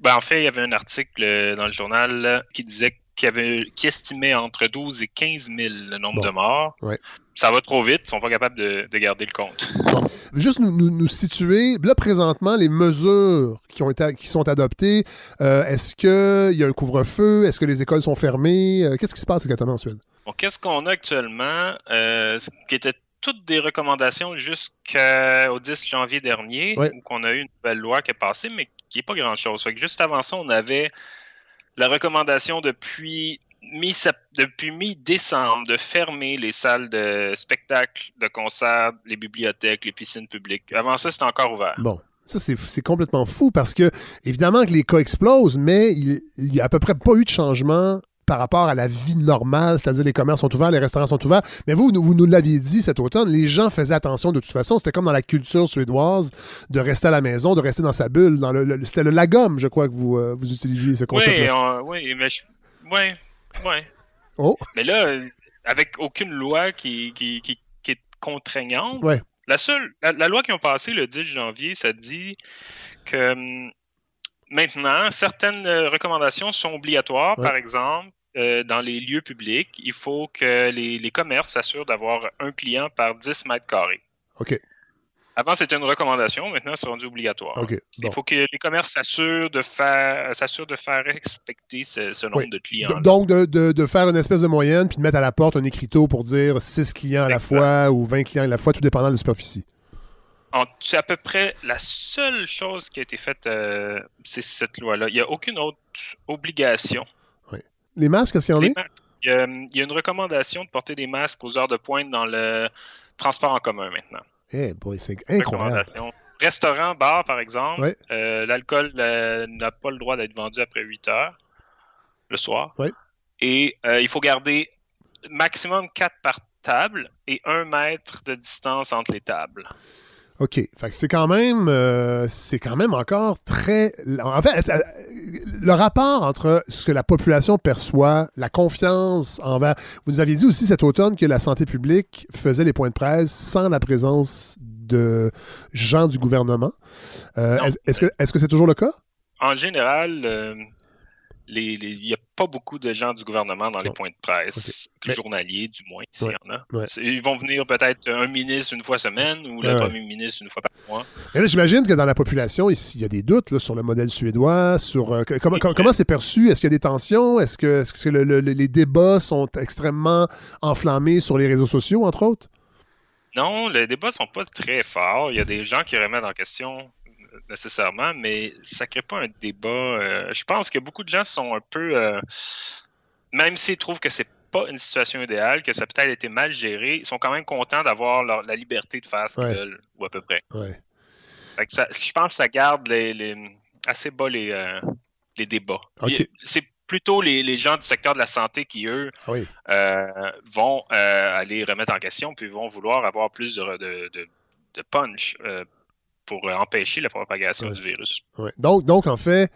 Ben, en fait, il y avait un article dans le journal qui disait qu'il avait, qui estimait entre 12 et 15 000 le nombre de morts. Ça va trop vite, ils sont pas capables de, garder le compte. Juste nous, situer, là présentement, les mesures qui, ont été, qui sont adoptées, euh, est-ce qu'il y a un couvre-feu? Est-ce que les écoles sont fermées? Euh, qu'est-ce qui se passe exactement en Suède? qu'est-ce qu'on a actuellement? Euh, qui étaient toutes des recommandations jusqu'au 10 janvier dernier, où on a eu une nouvelle loi qui est passée, mais qui n'est pas grand-chose. juste avant ça, on avait la recommandation depuis mi depuis mi-décembre de fermer les salles de spectacle, de concert, les bibliothèques, les piscines publiques. Avant ça, c'était encore ouvert. Bon. Ça, c'est complètement fou parce que, évidemment, que les cas explosent, mais il n'y a à peu près pas eu de changement par rapport à la vie normale, c'est-à-dire les commerces sont ouverts, les restaurants sont ouverts. Mais vous, vous nous l'aviez dit cet automne, les gens faisaient attention de toute façon. C'était comme dans la culture suédoise de rester à la maison, de rester dans sa bulle. Dans le, c'était le lagom, je crois, que vous, euh, vous utilisiez ce concept. Oui, oui, mais je... oui, oui. Oh. Mais là, avec aucune loi qui, qui, qui, est contraignante, la seule, la, loi qui ont passé le 10 janvier, ça dit que hum, maintenant, certaines recommandations sont obligatoires. Par exemple, euh, dans les lieux publics, il faut que les, commerces s'assurent d'avoir un client par 10 mètres carrés. OK. Avant, c'était une recommandation. Maintenant, c'est rendu obligatoire. Il faut que les commerces s'assurent de faire, de faire respecter ce, nombre de clients. Donc, de, faire une espèce de moyenne puis de mettre à la porte un écriteau pour dire 6 clients à la fois ou 20 clients à la fois, tout dépendant de la superficie. C'est à peu près la seule chose qui a été faite, euh, c'est cette loi-là. Il n'y a aucune autre obligation les masques, est-ce qu'il y en a? Il y a une recommandation de porter des masques aux heures de pointe dans le transport en commun maintenant. Eh boy, c'est incroyable. Restaurant, bar, par exemple, euh, l'alcool euh, n'a pas le droit d'être vendu après 8 heures le soir. Et euh, il faut garder maximum 4 par table et 1 mètre de distance entre les tables. OK. c'est quand même euh, c'est quand même encore très. En fait, le rapport entre ce que la population perçoit, la confiance envers. Vous nous aviez dit aussi cet automne que la santé publique faisait les points de presse sans la présence de gens du gouvernement. Euh, est-ce que est-ce que c'est toujours le cas? En général, euh, il n'y a pas beaucoup de gens du gouvernement dans les points de presse, journaliers du moins, s'il y en a. Ils vont venir peut-être un ministre une fois semaine ou le premier ministre une fois par mois. J'imagine que dans la population, il y a des doutes sur le modèle suédois, sur euh, comment c'est perçu, est-ce qu'il y a des tensions, est-ce que, est que les débats sont extrêmement enflammés sur les réseaux sociaux, entre autres? Non, les débats sont pas très forts. Il y a des gens qui remettent en question nécessairement, mais ça ne crée pas un débat. Euh, je pense que beaucoup de gens sont un peu, euh, même s'ils trouvent que c'est pas une situation idéale, que ça a peut-être été mal géré, ils sont quand même contents d'avoir la liberté de faire ce qu'ils veulent, ou à peu près. je pense que ça garde assez bas les, euh, débats. C'est plutôt les, gens du secteur de la santé qui, eux, ah vont aller remettre en question, puis vont vouloir avoir plus de, de punch pour euh, empêcher la propagation du virus. Donc, donc, en fait,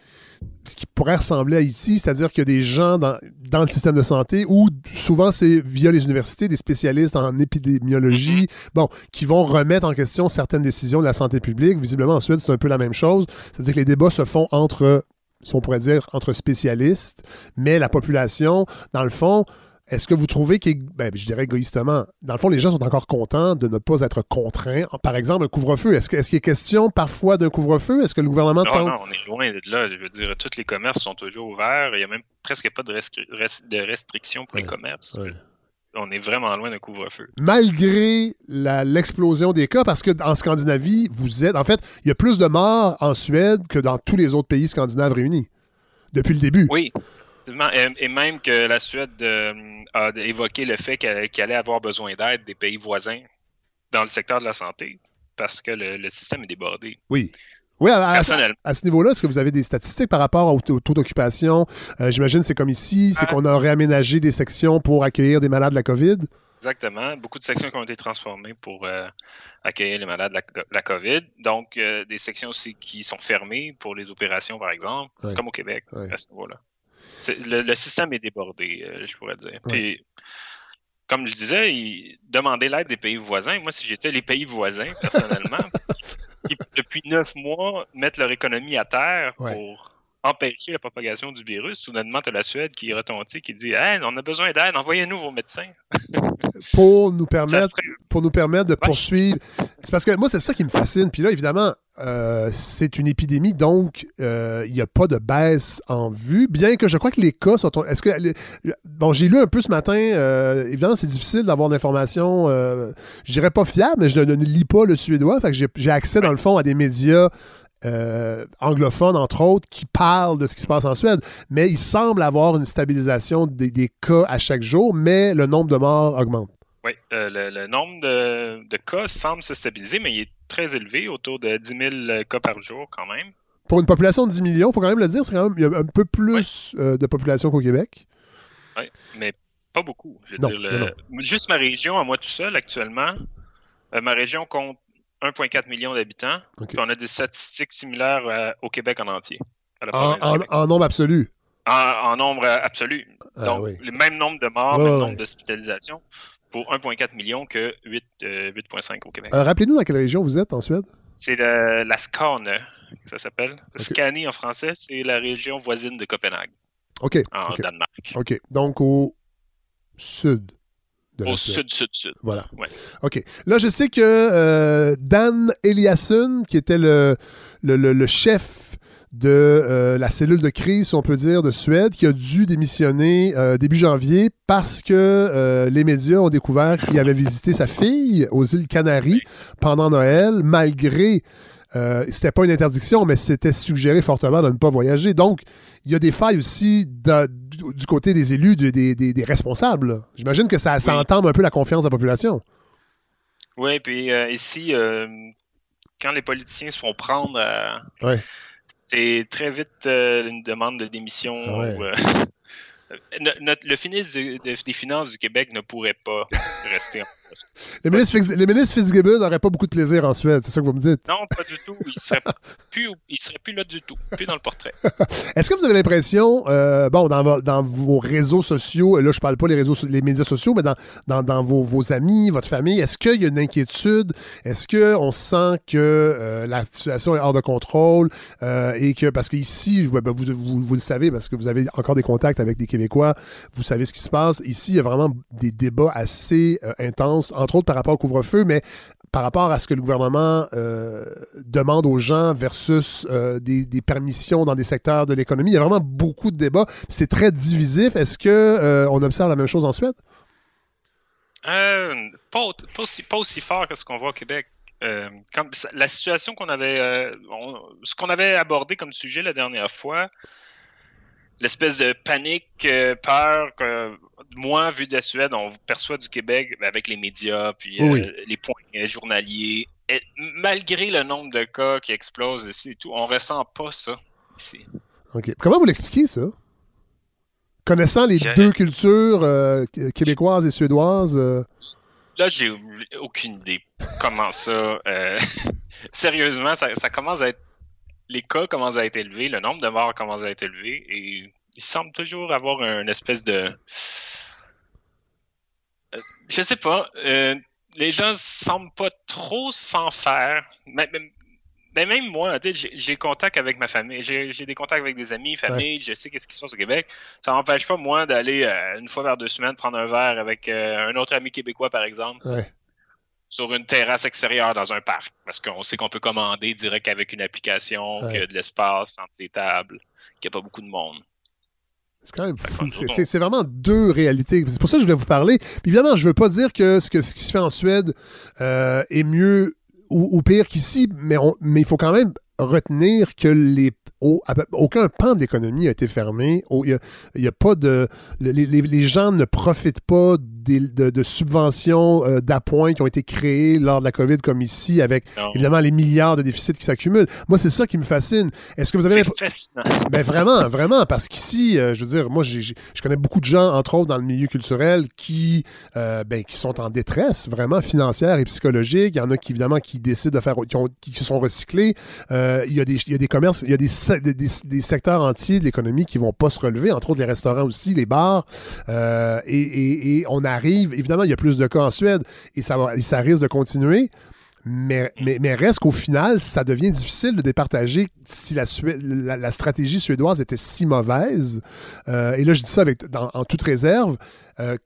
ce qui pourrait ressembler à ici, c'est-à-dire qu'il y a des gens dans, le système de santé où souvent c'est via les universités, des spécialistes en épidémiologie, mm-hmm. bon, qui vont remettre en question certaines décisions de la santé publique. Visiblement, ensuite, c'est un peu la même chose. C'est-à-dire que les débats se font entre, si on pourrait dire, entre spécialistes, mais la population, dans le fond, est-ce que vous trouvez que, ben, je dirais égoïstement, dans le fond, les gens sont encore contents de ne pas être contraints? Par exemple, un couvre-feu. Est-ce qu'il est, est question parfois d'un couvre-feu? Est-ce que le gouvernement non, Non, on est loin de là. Je veux dire, tous les commerces sont toujours ouverts. Il n'y a même presque pas de, restrictions pour les commerces. On est vraiment loin d'un couvre-feu. Malgré l'explosion des cas, parce qu'en Scandinavie, vous êtes. En fait, il y a plus de morts en Suède que dans tous les autres pays scandinaves réunis. Depuis le début. Oui. Et même que la Suède euh, a évoqué le fait qu'elle allait avoir besoin d'aide des pays voisins dans le secteur de la santé parce que le, système est débordé. Oui. Oui, à, ce niveau-là, est-ce que vous avez des statistiques par rapport au, taux d'occupation? Euh, j'imagine c'est comme ici, c'est qu'on a réaménagé des sections pour accueillir des malades de la COVID? Exactement. Beaucoup de sections qui ont été transformées pour euh, accueillir les malades de la, COVID. Donc, euh, des sections aussi qui sont fermées pour les opérations, par exemple, comme au Québec, à ce niveau-là. Le, système est débordé, je pourrais dire. Puis, comme je disais, demander l'aide des pays voisins. Moi, si j'étais les pays voisins, personnellement, depuis neuf mois, mettre leur économie à terre pour empêcher la propagation du virus. Soudainement, tu as la Suède qui retentit, qui dit hey, on a besoin d'aide, envoyez-nous vos médecins. pour nous permettre, pour nous permettre de poursuivre. C'est parce que moi, c'est ça qui me fascine. Puis là, évidemment, euh, c'est une épidémie, donc euh, il n'y a pas de baisse en vue, bien que je crois que les cas sont... Est-ce que... Bon, j'ai lu un peu ce matin, euh, évidemment, c'est difficile d'avoir d'informations, je dirais pas fiables, mais je ne, lis pas le suédois, fait que j'ai accès, dans le fond, à des médias anglophones, entre autres, qui parlent de ce qui se passe en Suède. Mais il semble avoir une stabilisation des, des cas à chaque jour, mais le nombre de morts augmente. Oui, euh, le, nombre de, cas semble se stabiliser, mais il est très élevé, autour de 10 000 cas par jour quand même. Pour une population de 10 millions, il faut quand même le dire, c'est quand même il y a un peu plus euh, de population qu'au Québec. Oui, mais pas beaucoup. Je veux dire, Juste ma région, à moi tout seul, actuellement, euh, ma région compte 1,4 million d'habitants. On a des statistiques similaires au Québec en entier. En, nombre absolu. En, nombre absolu. Ah Donc, le même nombre de morts, le même nombre d'hospitalisations pour 1,4 million que 8,5 euh, au Québec. Euh, rappelez-nous dans quelle région vous êtes en Suède? C'est la Skåne, ça s'appelle. Okay. en français, c'est la région voisine de Copenhague. OK. En Danemark. OK. Donc au sud. De au sud, sud, sud. Voilà. OK. Là, je sais que euh, Dan Eliasson, qui était le, le, le chef de euh, la cellule de crise, on peut dire, de Suède, qui a dû démissionner euh, début janvier parce que euh, les médias ont découvert qu'il avait visité sa fille aux îles Canaries pendant Noël, malgré c'était pas une interdiction, mais c'était suggéré fortement de ne pas voyager. Donc, il y a des failles aussi du, côté des élus, des, responsables. J'imagine que ça, ça entame un peu la confiance de la population. Oui, puis ici, quand les politiciens se font prendre c'est très vite euh, une demande de démission. Euh, le ministre des Finances du Québec ne pourrait pas rester en les ministres, Fitzgibbon n'auraient pas beaucoup de plaisir en Suède, c'est ça que vous me dites? Non, pas du tout. Il serait plus, il serait plus là du tout, plus dans le portrait. Est-ce que vous avez l'impression, euh, bon, dans, dans, vos réseaux sociaux, là, je parle pas les réseaux, les médias sociaux, mais dans, dans, vos, vos, amis, votre famille, est-ce qu'il y a une inquiétude? Est-ce qu'on sent que euh, la situation est hors de contrôle euh, et que, parce qu'ici, ben, vous, vous, vous, le savez, parce que vous avez encore des contacts avec des Québécois, vous savez ce qui se passe. Ici, il y a vraiment des débats assez intenses entre par rapport au couvre-feu, mais par rapport à ce que le gouvernement euh, demande aux gens versus euh, des, permissions dans des secteurs de l'économie. Il y a vraiment beaucoup de débats. C'est très divisif. Est-ce qu'on euh, on observe la même chose en Suède? Pas, aussi, fort que ce qu'on voit au Québec. la situation qu'on avait, ce qu'on avait abordé comme sujet la dernière fois, l'espèce de panique, euh, peur que moi, vu de la Suède, on perçoit du Québec avec les médias, puis euh, les points journaliers. Et malgré le nombre de cas qui explosent ici et tout, on ressent pas ça ici. OK. Comment vous l'expliquez, ça? Connaissant les deux cultures euh, québécoises et suédoises. Là, j'ai aucune idée comment ça. Sérieusement, ça, ça commence à être les cas commencent à être élevés, le nombre de morts commence à être élevé, et il semble toujours avoir une espèce de. Euh, je sais pas. Euh, les gens semblent pas trop s'en faire. Mais, même moi, j'ai contact avec ma famille, j'ai des contacts avec des amis, famille, je sais ce qui se passe au Québec. Ça m'empêche pas, moi, d'aller euh, une fois vers deux semaines prendre un verre avec un autre ami québécois, par exemple. Sur une terrasse extérieure dans un parc. Parce qu'on sait qu'on peut commander direct avec une application, qu'il y a de l'espace entre les tables, qu'il n'y a pas beaucoup de monde. C'est quand même fou. C'est vraiment deux réalités. C'est pour ça que je voulais vous parler. Puis évidemment, je veux pas dire que ce, que, ce qui se fait en Suède euh, est mieux ou, pire qu'ici, mais, mais il faut quand même retenir que les aucun pan de l'économie a été fermé. Il n'y a, pas de. Les, les, gens ne profitent pas de, subventions euh, d'appoint qui ont été créées lors de la COVID comme ici, avec évidemment les milliards de déficits qui s'accumulent. Moi, c'est ça qui me fascine. Est-ce que vous avez... Ben vraiment, vraiment, parce qu'ici, euh, je veux dire, moi, je connais beaucoup de gens, entre autres dans le milieu culturel, qui, euh, ben, qui sont en détresse vraiment financière et psychologique. Il y en a qui, évidemment, qui décident de faire, qui, ont, qui se sont recyclés. il, y a des, il y a des commerces, il y a des, des, secteurs entiers de l'économie qui vont pas se relever, entre autres les restaurants aussi, les bars. et, on arrive, évidemment, il y a plus de cas en Suède et ça, ça risque de continuer. Mais, mais, reste qu'au final, ça devient difficile de départager si la, la, stratégie suédoise était si mauvaise. Euh, et là, je dis ça avec, en toute réserve. Euh,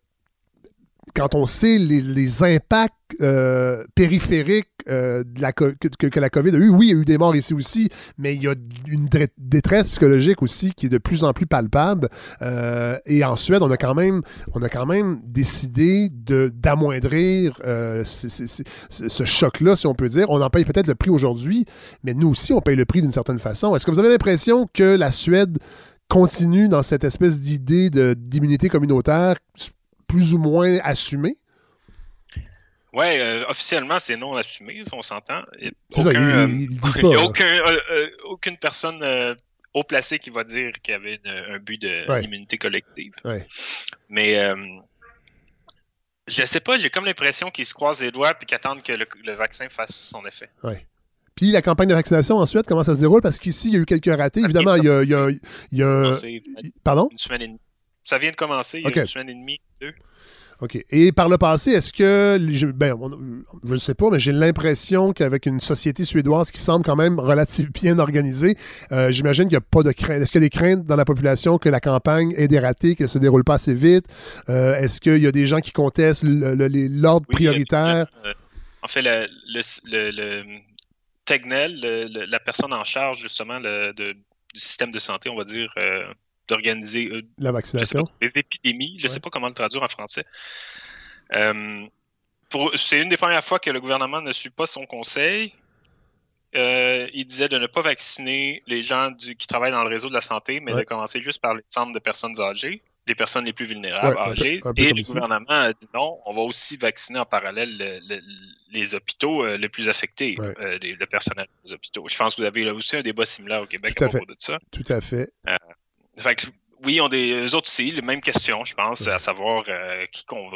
quand on sait les, impacts euh, périphériques euh, que, la COVID a eu, oui, il y a eu des morts ici aussi, mais il y a une détresse psychologique aussi qui est de plus en plus palpable. Euh, et en Suède, on a quand même, on a quand même décidé d'amoindrir ce choc-là, si on peut dire. On en paye peut-être le prix aujourd'hui, mais nous aussi, on paye le prix d'une certaine façon. Est-ce que vous avez l'impression que la Suède continue dans cette espèce d'idée d'immunité communautaire plus ou moins assumé? Oui, euh, officiellement, c'est non assumé, on s'entend. C'est ça, ils, disent pas. Il n'y a euh, euh, aucune personne haut placée qui va dire qu'il y avait un but d'immunité collective. Mais je sais pas, j'ai comme l'impression qu'ils se croisent les doigts et qu'ils attendent que le, vaccin fasse son effet. Ouais. Puis la campagne de vaccination ensuite, comment ça se déroule? Parce qu'ici, il y a eu quelques ratés. Évidemment, il y a, il y a, Pardon? Une semaine et demie. Ça vient de commencer il y a une semaine et demie, deux. OK. Et par le passé, est-ce que, je, ben, je ne sais pas, mais j'ai l'impression qu'avec une société suédoise qui semble quand même relativement bien organisée, euh, j'imagine qu'il n'y a pas de crainte. Est-ce qu'il y a des craintes dans la population que la campagne ait des ratés, qu'elle ne se déroule pas assez vite? Euh, est-ce qu'il y a des gens qui contestent l'ordre prioritaire? Euh, en fait, le, le, Tegnell, la personne en charge justement du système de santé, on va dire, d'organiser euh, la vaccination. des épidémies. Je ne sais pas comment le traduire en français. Euh, c'est une des premières fois que le gouvernement ne suit pas son conseil. Euh, il disait de ne pas vacciner les gens du, qui travaillent dans le réseau de la santé, mais de commencer juste par les centres de personnes âgées, les personnes les plus vulnérables âgées. et le gouvernement a dit non, on va aussi vacciner en parallèle les hôpitaux les plus affectés, le personnel des hôpitaux. Je pense que vous avez aussi un débat similaire au Québec à, propos de ça. Tout à fait oui, ils ont des autres aussi, les mêmes questions, je pense, à savoir euh, qui qu'on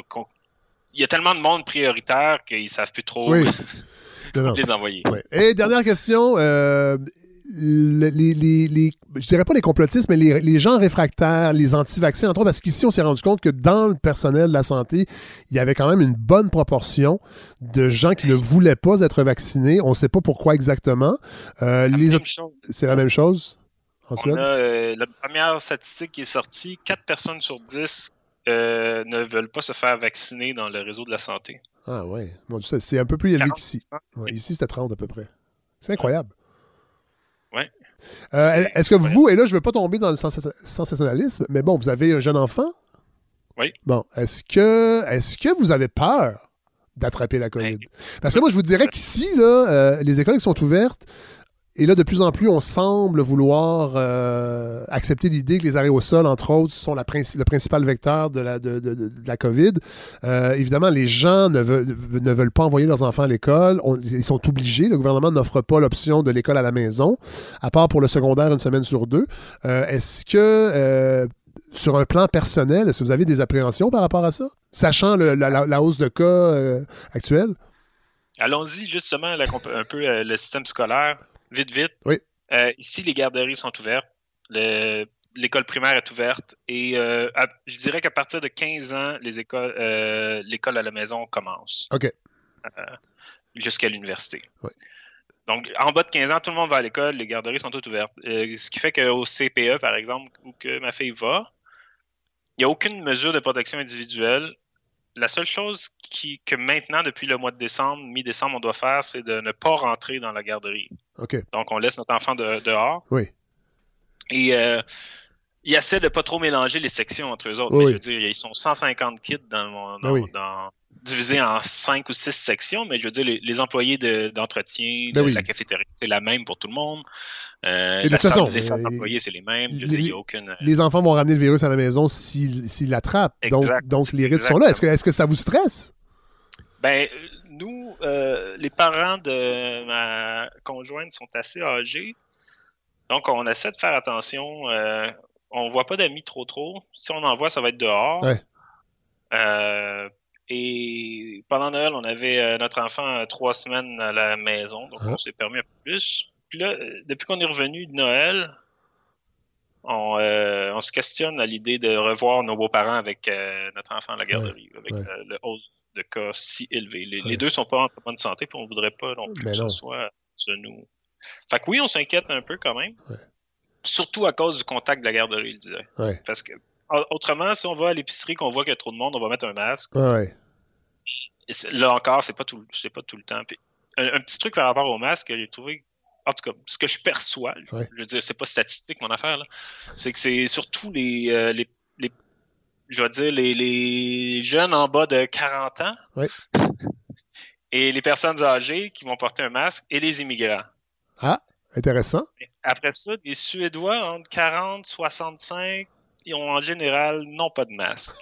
Il y a tellement de monde prioritaire qu'ils ne savent plus trop oui. les envoyer. Et dernière question. Euh, les, les, je dirais pas les complotistes, mais les, gens réfractaires, les anti-vaccins, entre autres, parce qu'ici, on s'est rendu compte que dans le personnel de la santé, il y avait quand même une bonne proportion de gens qui ne voulaient pas être vaccinés. On ne sait pas pourquoi exactement. Euh, c'est la même chose? Euh, la première statistique qui est sortie, 4 personnes sur 10 euh, ne veulent pas se faire vacciner dans le réseau de la santé. Ah ouais, c'est un peu plus élevé qu'ici. ici, c'était 30 à peu près. C'est incroyable. Oui. Euh, est-ce que vous, et là, je ne veux pas tomber dans le sensationnalisme, mais bon, vous avez un jeune enfant? Oui. Bon, est-ce que, est que vous avez peur d'attraper la COVID? Parce que moi, je vous dirais qu'ici, là, les écoles qui sont ouvertes, et là, de plus en plus, on semble vouloir euh, accepter l'idée que les aérosols, entre autres, sont le principal vecteur de la, COVID. Euh, évidemment, les gens ne veulent, ne veulent pas envoyer leurs enfants à l'école. Ils sont obligés. Le gouvernement n'offre pas l'option de l'école à la maison, à part pour le secondaire une semaine sur deux. Euh, est-ce que, sur un plan personnel, est-ce que vous avez des appréhensions par rapport à ça, sachant la, hausse de cas actuelle? Allons-y justement un peu le système scolaire. Vite, vite. Oui. Euh, ici, les garderies sont ouvertes. L'école primaire est ouverte. Et euh, je dirais qu'à partir de 15 ans, les écoles, euh, l'école à la maison commence. OK. Jusqu'à l'université. Oui. Donc, en bas de 15 ans, tout le monde va à l'école, les garderies sont toutes ouvertes. ce qui fait qu'au CPE, par exemple, où que ma fille va, il n'y a aucune mesure de protection individuelle la seule chose qui, que maintenant, depuis le mois de décembre, mi-décembre, on doit faire, c'est de ne pas rentrer dans la garderie. OK. Donc, on laisse notre enfant dehors. Oui. Et euh, il essaie de ne pas trop mélanger les sections entre eux autres. je veux dire, ils sont 150 kids dans, dans, divisé en cinq ou six sections, mais je veux dire, les, employés d'entretien, de, ben la cafétéria, c'est la même pour tout le monde. Euh, de toute façon, les centres d'employés, c'est les mêmes. Les, aucune... les, enfants vont ramener le virus à la maison s'ils l'attrapent. Donc, donc, les risques sont là. Est-ce que, est que ça vous stresse? Ben, nous, euh, les parents de ma conjointe sont assez âgés. Donc, on essaie de faire attention. Euh, on voit pas d'amis trop trop. Si on en voit, ça va être dehors. Euh, et pendant Noël, on avait notre enfant trois semaines à la maison. Donc, ah. on s'est permis un peu plus. Puis là, depuis qu'on est revenu de Noël, on, se questionne à l'idée de revoir nos beaux-parents avec notre enfant à la garderie, avec le hausse de cas si élevés. Les, deux sont pas en bonne santé, puis on voudrait pas non plus que ce soit de nous. Fait que oui, on s'inquiète un peu quand même. Surtout à cause du contact de la garderie, il disait. Parce que autrement, si on va à l'épicerie qu'on voit qu'il y a trop de monde, on va mettre un masque. Là encore, c'est pas tout, c'est pas tout le temps. un, petit truc par rapport au masque, j'ai trouvé en tout cas, ce que je perçois, je veux dire, c'est pas statistique mon affaire, c'est que c'est surtout les, euh, les, je vais dire, les, jeunes en bas de 40 ans et les personnes âgées qui vont porter un masque et les immigrants. Ah, intéressant. Après ça, des Suédois entre 40 65, ils ont en général non pas de masque.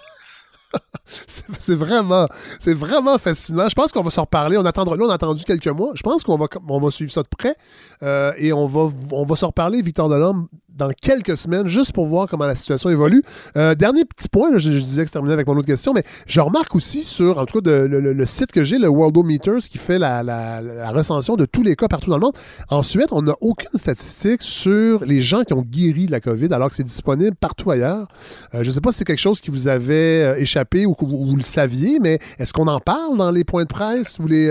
c'est vraiment, c'est vraiment fascinant. Je pense qu'on va s'en reparler. On attendra, là, on a attendu quelques mois. Je pense qu'on va, suivre ça de près euh, et on va, on va s'en reparler, Victor Delhomme, dans quelques semaines, juste pour voir comment la situation évolue. Euh, dernier petit point, je, disais que je terminais avec mon autre question, mais je remarque aussi sur, en tout cas, le, site que j'ai, le Worldometers, qui fait la, la, recension de tous les cas partout dans le monde. Ensuite, on n'a aucune statistique sur les gens qui ont guéri de la COVID, alors que c'est disponible partout ailleurs. Euh, je ne sais pas si c'est quelque chose qui vous avait euh, échappé ou que vous, le saviez, mais est-ce qu'on en parle dans les points de presse ou les...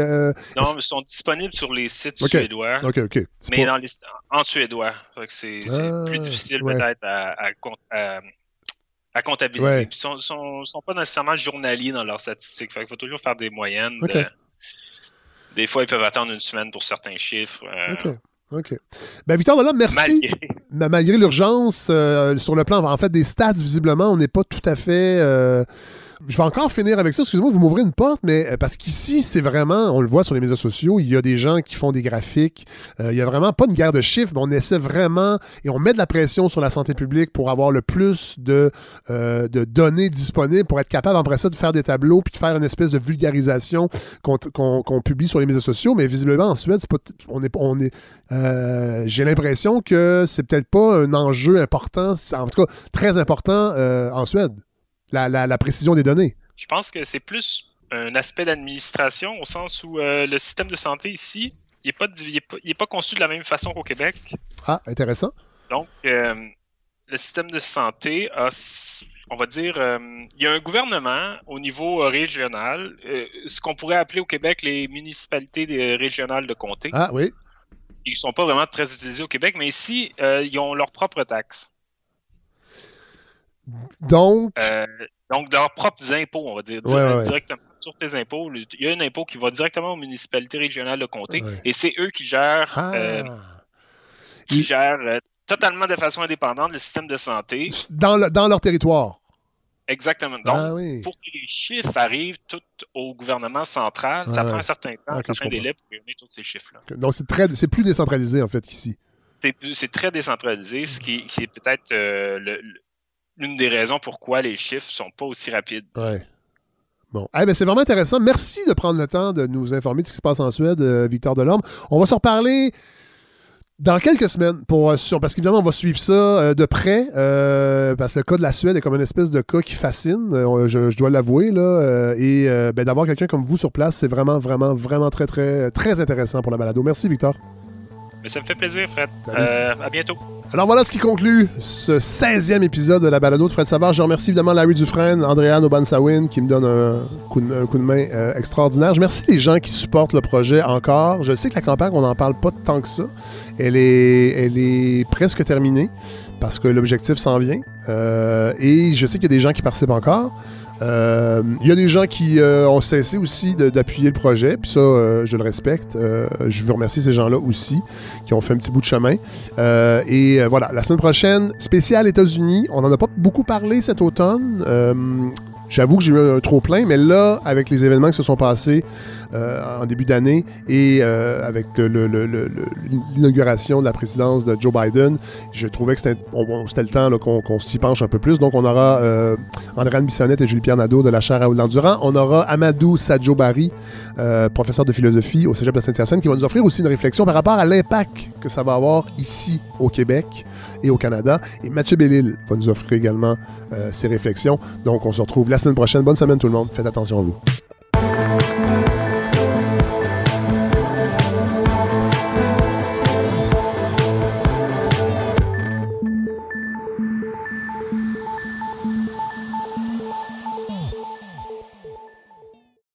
non, ils sont disponibles sur les sites suédois. OK, OK. Mais dans les, en suédois. C'est ah difficile peut-être à, comptabiliser. ils ne sont, pas nécessairement journaliers dans leurs statistiques. il faut toujours faire des moyennes. Des fois, ils peuvent attendre une semaine pour certains chiffres. Euh. OK. OK. Ben, Victor Delhomme, merci. Malgré, l'urgence, euh, sur le plan, en fait, des stats, visiblement, on n'est pas tout à fait. Euh, je vais encore finir avec ça. Excusez-moi, vous m'ouvrez une porte, mais euh, parce qu'ici, c'est vraiment, on le voit sur les médias sociaux, il y a des gens qui font des graphiques. Euh, il y a vraiment pas une guerre de chiffres, mais on essaie vraiment et on met de la pression sur la santé publique pour avoir le plus de, euh, de données disponibles pour être capable, après ça, de faire des tableaux puis de faire une espèce de vulgarisation qu'on publie sur les médias sociaux. Mais visiblement, en Suède, pas, on est, on est, j'ai l'impression que c'est peut-être pas un enjeu important, en tout cas très important en Suède la, précision des données. Je pense que c'est plus un aspect d'administration au sens où euh, le système de santé ici, il n'est pas, conçu de la même façon qu'au Québec. Ah, intéressant. Donc, euh, le système de santé a, on va dire, euh, il y a un gouvernement au niveau régional, ce qu'on pourrait appeler au Québec les municipalités régionales de comté. Ah oui. Ils ne sont pas vraiment très utilisés au Québec, mais ici, ils ont leurs propres taxes. Donc. Euh, donc, leurs propres impôts, on va dire, directement sur tes impôts. Il y a un impôt qui va directement aux municipalités régionales de comté et c'est eux qui gèrent, ah. euh, qui gèrent euh, totalement de façon indépendante le système de santé. Dans, dans leur territoire. Exactement. Donc, ah pour que les chiffres arrivent tout au gouvernement central, ça prend un certain temps, un délai pour réunir tous ces chiffres-là. Donc, c'est, très, c'est plus décentralisé, en fait, qu'ici. C'est, très décentralisé, ce qui, c'est peut-être le, l'une des raisons pourquoi les chiffres sont pas aussi rapides. Ouais. Bon. Eh ben, c'est vraiment intéressant. Merci de prendre le temps de nous informer de ce qui se passe en Suède, euh, Victor Delorme. On va se reparler dans quelques semaines, pour, euh, parce qu'évidemment, on va suivre ça euh, de près, parce que le cas de la Suède est comme une espèce de cas qui fascine, je, dois l'avouer, là, et ben, d'avoir quelqu'un comme vous sur place, c'est vraiment, vraiment, vraiment très, très, très intéressant pour la balado. Merci, Victor. Ça me fait plaisir, Fred. à bientôt. Alors voilà ce qui conclut ce 16e épisode de la balado de Fred Savard. Je remercie évidemment Larry Dufresne, Andréane Obansawin qui me donne un coup de, main euh, extraordinaire. Je remercie les gens qui supportent le projet encore. Je sais que la campagne, on n'en parle pas tant que ça. Elle est, elle est presque terminée parce que l'objectif s'en vient. Euh, et je sais qu'il y a des gens qui participent encore. Euh, il y a des gens qui euh, ont cessé aussi d'appuyer le projet, puis ça, euh, je le respecte. je veux remercier ces gens-là aussi, qui ont fait un petit bout de chemin. et voilà, la semaine prochaine, spécial États-Unis. On n'en a pas beaucoup parlé cet automne. J'avoue que j'ai eu un trop plein, mais là, avec les événements qui se sont passés euh, en début d'année et euh, avec l'inauguration de la présidence de Joe Biden, je trouvais que c'était le temps qu'on s'y penche un peu plus. Donc, on aura euh, André et Julie-Pierre Nadeau de la chaire à Durand. On aura Amadou Sadjo-Barry, euh, professeur de philosophie au Cégep de Saint-Hyacinthe, qui va nous offrir aussi une réflexion par rapport à l'impact que ça va avoir ici au Québec et au Canada. Et Mathieu Bellil va nous offrir également ses réflexions. Donc, on se retrouve la semaine prochaine. Bonne semaine tout le monde. Faites attention à vous.